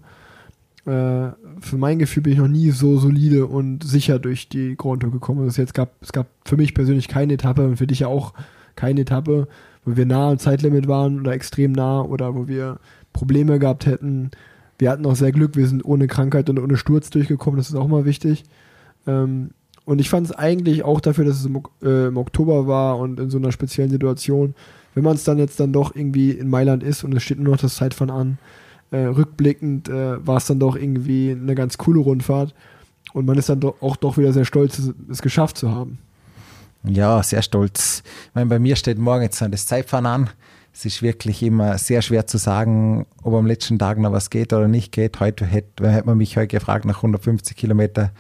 Äh, für mein Gefühl bin ich noch nie so solide und sicher durch die Grand Tour gekommen. Also jetzt gab, es gab für mich persönlich keine Etappe und für dich ja auch keine Etappe, wo wir nah am Zeitlimit waren oder extrem nah oder wo wir Probleme gehabt hätten. Wir hatten auch sehr Glück, wir sind ohne Krankheit und ohne Sturz durchgekommen, das ist auch mal wichtig. Ähm, und ich fand es eigentlich auch dafür, dass es im, äh, im Oktober war und in so einer speziellen Situation, wenn man es dann jetzt dann doch irgendwie in Mailand ist und es steht nur noch das Zeitfahren an, äh, rückblickend äh, war es dann doch irgendwie eine ganz coole Rundfahrt und man ist dann doch auch doch wieder sehr stolz, es, es geschafft zu haben. Ja, sehr stolz. Ich meine, bei mir steht morgen jetzt das Zeitfahren an. Es ist wirklich immer sehr schwer zu sagen, ob am letzten Tag noch was geht oder nicht geht. Heute hätte, hätte man mich heute gefragt nach 150 Kilometern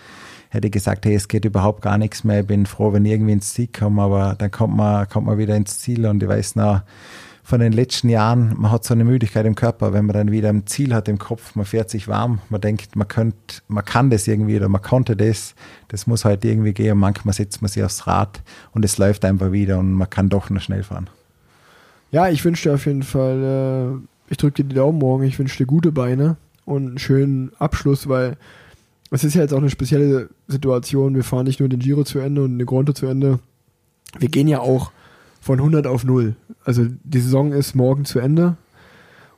hätte gesagt, hey, es geht überhaupt gar nichts mehr. Ich bin froh, wenn ich irgendwie ins Ziel komme, aber dann kommt man, kommt man wieder ins Ziel und ich weiß noch, von den letzten Jahren, man hat so eine Müdigkeit im Körper, wenn man dann wieder ein Ziel hat im Kopf, man fährt sich warm, man denkt, man könnte, man kann das irgendwie oder man konnte das, das muss halt irgendwie gehen. Manchmal setzt man sich aufs Rad und es läuft einfach wieder und man kann doch noch schnell fahren. Ja, ich wünsche dir auf jeden Fall, äh, ich drücke dir die Daumen morgen, ich wünsche dir gute Beine und einen schönen Abschluss, weil es ist ja jetzt auch eine spezielle Situation. Wir fahren nicht nur den Giro zu Ende und eine Gronto zu Ende. Wir gehen ja auch von 100 auf 0. Also die Saison ist morgen zu Ende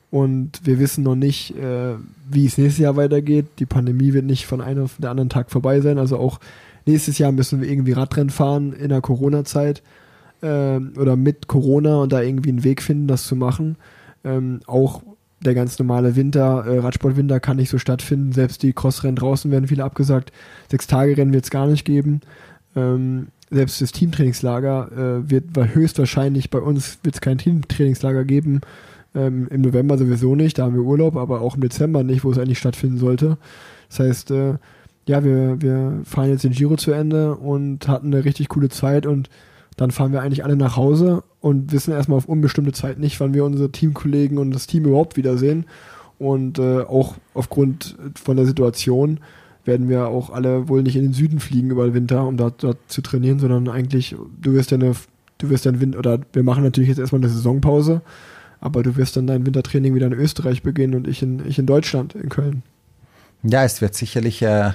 und wir wissen noch nicht, äh, wie es nächstes Jahr weitergeht. Die Pandemie wird nicht von einem auf den anderen Tag vorbei sein. Also auch nächstes Jahr müssen wir irgendwie Radrennen fahren in der Corona-Zeit äh, oder mit Corona und da irgendwie einen Weg finden, das zu machen. Ähm, auch der ganz normale Winter, äh, Radsportwinter kann nicht so stattfinden. Selbst die Crossrennen draußen werden viele abgesagt. Sechs-Tage-Rennen wird es gar nicht geben. Ähm, selbst das Teamtrainingslager äh, wird höchstwahrscheinlich bei uns wird es kein Teamtrainingslager geben. Ähm, Im November sowieso nicht, da haben wir Urlaub, aber auch im Dezember nicht, wo es eigentlich stattfinden sollte. Das heißt, äh, ja, wir, wir fahren jetzt den Giro zu Ende und hatten eine richtig coole Zeit und dann fahren wir eigentlich alle nach Hause und wissen erstmal auf unbestimmte Zeit nicht, wann wir unsere Teamkollegen und das Team überhaupt wiedersehen. Und äh, auch aufgrund von der Situation werden wir auch alle wohl nicht in den Süden fliegen über den Winter, um dort, dort zu trainieren, sondern eigentlich, du wirst ja eine, du wirst dann Wind, oder wir machen natürlich jetzt erstmal eine Saisonpause, aber du wirst dann dein Wintertraining wieder in Österreich beginnen und ich in, ich in Deutschland, in Köln. Ja, es wird sicherlich äh,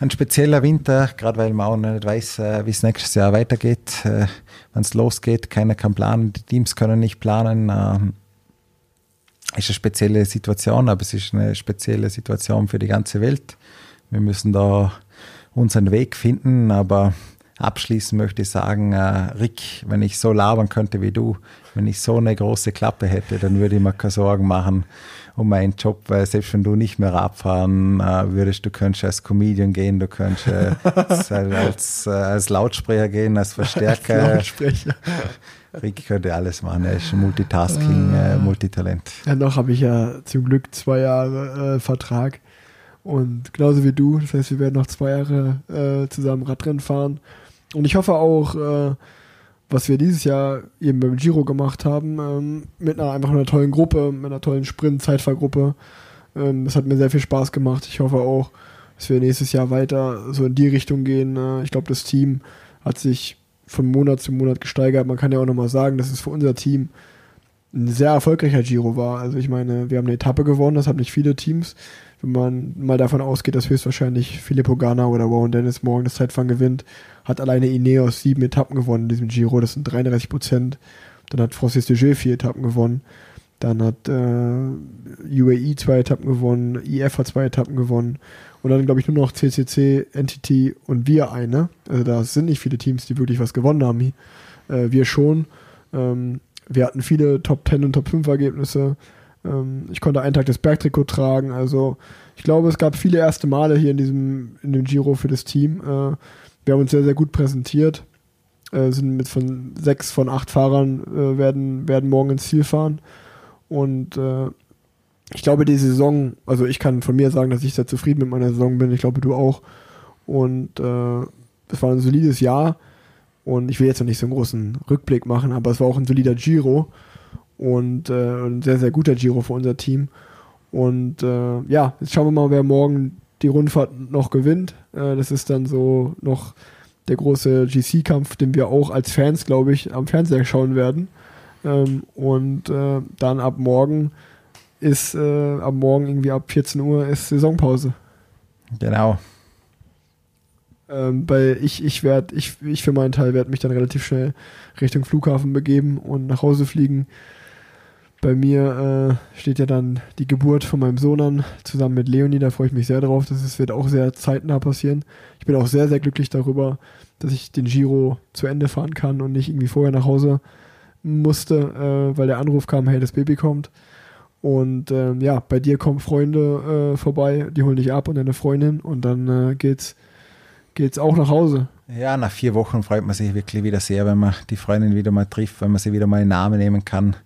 ein spezieller Winter, gerade weil man auch nicht weiß, äh, wie es nächstes Jahr weitergeht. Äh, Wenn es losgeht, keiner kann planen, die Teams können nicht planen. Ähm, ist eine spezielle Situation, aber es ist eine spezielle Situation für die ganze Welt. Wir müssen da unseren Weg finden, aber abschließend möchte ich sagen, äh, Rick, wenn ich so labern könnte wie du, wenn ich so eine große Klappe hätte, dann würde ich mir keine Sorgen machen um meinen Job, weil selbst wenn du nicht mehr Radfahren äh, würdest, du könntest als Comedian gehen, du könntest äh, als, äh, als Lautsprecher gehen, als Verstärker. Als Lautsprecher. Rick könnte alles machen, er ist Multitasking, äh, Multitalent. Ja, noch habe ich ja zum Glück zwei Jahre äh, Vertrag und genauso wie du, das heißt, wir werden noch zwei Jahre zusammen Radrennen fahren und ich hoffe auch, was wir dieses Jahr eben beim Giro gemacht haben, ähm, mit einer einfach einer tollen Gruppe, mit einer tollen Sprint-Zeitfahrgruppe. Ähm, das hat mir sehr viel Spaß gemacht. Ich hoffe auch, dass wir nächstes Jahr weiter so in die Richtung gehen. Äh, ich glaube, das Team hat sich von Monat zu Monat gesteigert. Man kann ja auch nochmal sagen, dass es für unser Team ein sehr erfolgreicher Giro war. Also ich meine, wir haben eine Etappe gewonnen, das haben nicht viele Teams. Wenn man mal davon ausgeht, dass höchstwahrscheinlich Filippo Ganna oder Warren Dennis morgen das Zeitfahren gewinnt, hat alleine Ineos sieben Etappen gewonnen in diesem Giro, das sind 33 Prozent. Dann hat Francis de vier Etappen gewonnen. Dann hat äh, UAE zwei Etappen gewonnen, IF hat zwei Etappen gewonnen. Und dann, glaube ich, nur noch CCC, Entity und wir eine. Also da sind nicht viele Teams, die wirklich was gewonnen haben. Äh, wir schon. Ähm, wir hatten viele Top 10 und Top 5 Ergebnisse. Ähm, ich konnte einen Tag das Bergtrikot tragen. Also ich glaube, es gab viele erste Male hier in diesem in dem Giro für das Team. Äh, wir haben uns sehr, sehr gut präsentiert. Äh, sind mit von sechs von acht Fahrern äh, werden, werden morgen ins Ziel fahren. Und äh, ich glaube, die Saison, also ich kann von mir sagen, dass ich sehr zufrieden mit meiner Saison bin. Ich glaube, du auch. Und äh, es war ein solides Jahr. Und ich will jetzt noch nicht so einen großen Rückblick machen, aber es war auch ein solider Giro und äh, ein sehr, sehr guter Giro für unser Team. Und äh, ja, jetzt schauen wir mal, wer morgen die Rundfahrt noch gewinnt. Äh, das ist dann so noch der große GC-Kampf, den wir auch als Fans, glaube ich, am Fernseher schauen werden. Ähm, und äh, dann ab morgen ist, äh, ab morgen irgendwie ab 14 Uhr ist Saisonpause. Genau. Ähm, weil ich, ich werde, ich, ich für meinen Teil werde mich dann relativ schnell Richtung Flughafen begeben und nach Hause fliegen. Bei mir äh, steht ja dann die Geburt von meinem Sohn an, zusammen mit Leonie, da freue ich mich sehr drauf. Das wird auch sehr zeitnah passieren. Ich bin auch sehr, sehr glücklich darüber, dass ich den Giro zu Ende fahren kann und nicht irgendwie vorher nach Hause musste, äh, weil der Anruf kam, hey, das Baby kommt. Und äh, ja, bei dir kommen Freunde äh, vorbei, die holen dich ab und deine Freundin und dann äh, geht's, geht's auch nach Hause. Ja, nach vier Wochen freut man sich wirklich wieder sehr, wenn man die Freundin wieder mal trifft, wenn man sie wieder mal in den Namen nehmen kann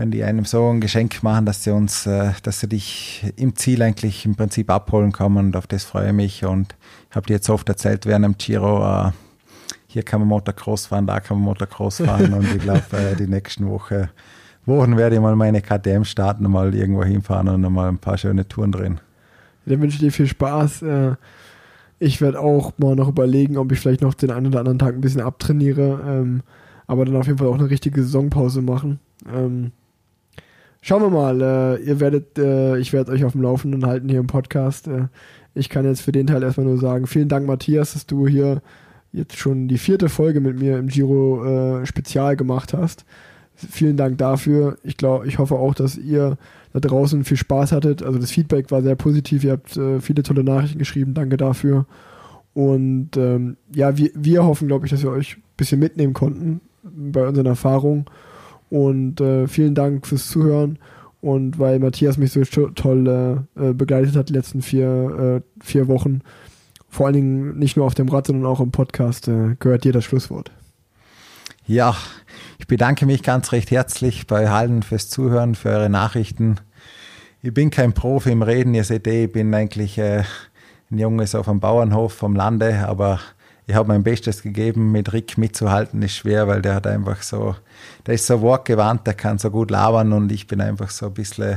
wenn die einem so ein Geschenk machen, dass sie uns, äh, dass sie dich im Ziel eigentlich im Prinzip abholen kommen und auf das freue ich mich und ich habe dir jetzt oft erzählt während dem Giro, äh, hier kann man Motocross fahren, da kann man Motocross fahren und ich glaube, äh, die nächsten Woche, Wochen werde ich mal meine KTM starten und mal irgendwo hinfahren und mal ein paar schöne Touren drehen. Dann wünsche ich dir viel Spaß. Ich werde auch mal noch überlegen, ob ich vielleicht noch den einen oder anderen Tag ein bisschen abtrainiere, ähm, aber dann auf jeden Fall auch eine richtige Saisonpause machen. Ähm, Schauen wir mal. Äh, ihr werdet, äh, ich werde euch auf dem Laufenden halten hier im Podcast. Äh, ich kann jetzt für den Teil erstmal nur sagen, vielen Dank, Matthias, dass du hier jetzt schon die vierte Folge mit mir im Giro äh, Spezial gemacht hast. Vielen Dank dafür. Ich glaube, ich hoffe auch, dass ihr da draußen viel Spaß hattet. Also das Feedback war sehr positiv. Ihr habt äh, viele tolle Nachrichten geschrieben. Danke dafür. Und ähm, ja, wir, wir hoffen, glaube ich, dass wir euch ein bisschen mitnehmen konnten bei unseren Erfahrungen. Und äh, vielen Dank fürs Zuhören. Und weil Matthias mich so toll äh, äh, begleitet hat die letzten vier, äh, vier Wochen, vor allen Dingen nicht nur auf dem Rad, sondern auch im Podcast, äh, gehört dir das Schlusswort. Ja, ich bedanke mich ganz recht herzlich bei allen fürs Zuhören, für eure Nachrichten. Ich bin kein Profi im Reden, ihr seht eh, ich bin eigentlich äh, ein Junges auf einem Bauernhof vom Lande, aber ich habe mein Bestes gegeben, mit Rick mitzuhalten, ist schwer, weil der hat einfach so, der ist so wortgewandt, der kann so gut labern und ich bin einfach so ein bisschen,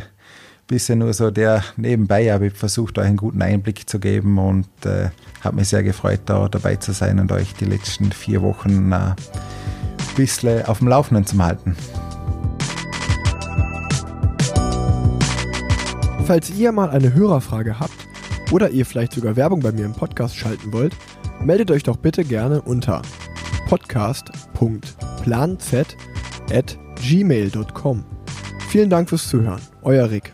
bisschen nur so der nebenbei, aber ich versucht euch einen guten Einblick zu geben und äh, habe mich sehr gefreut, da dabei zu sein und euch die letzten vier Wochen äh, ein bisschen auf dem Laufenden zu halten. Falls ihr mal eine Hörerfrage habt, oder ihr vielleicht sogar Werbung bei mir im Podcast schalten wollt, meldet euch doch bitte gerne unter podcast.planz at gmail.com. Vielen Dank fürs Zuhören. Euer Rick.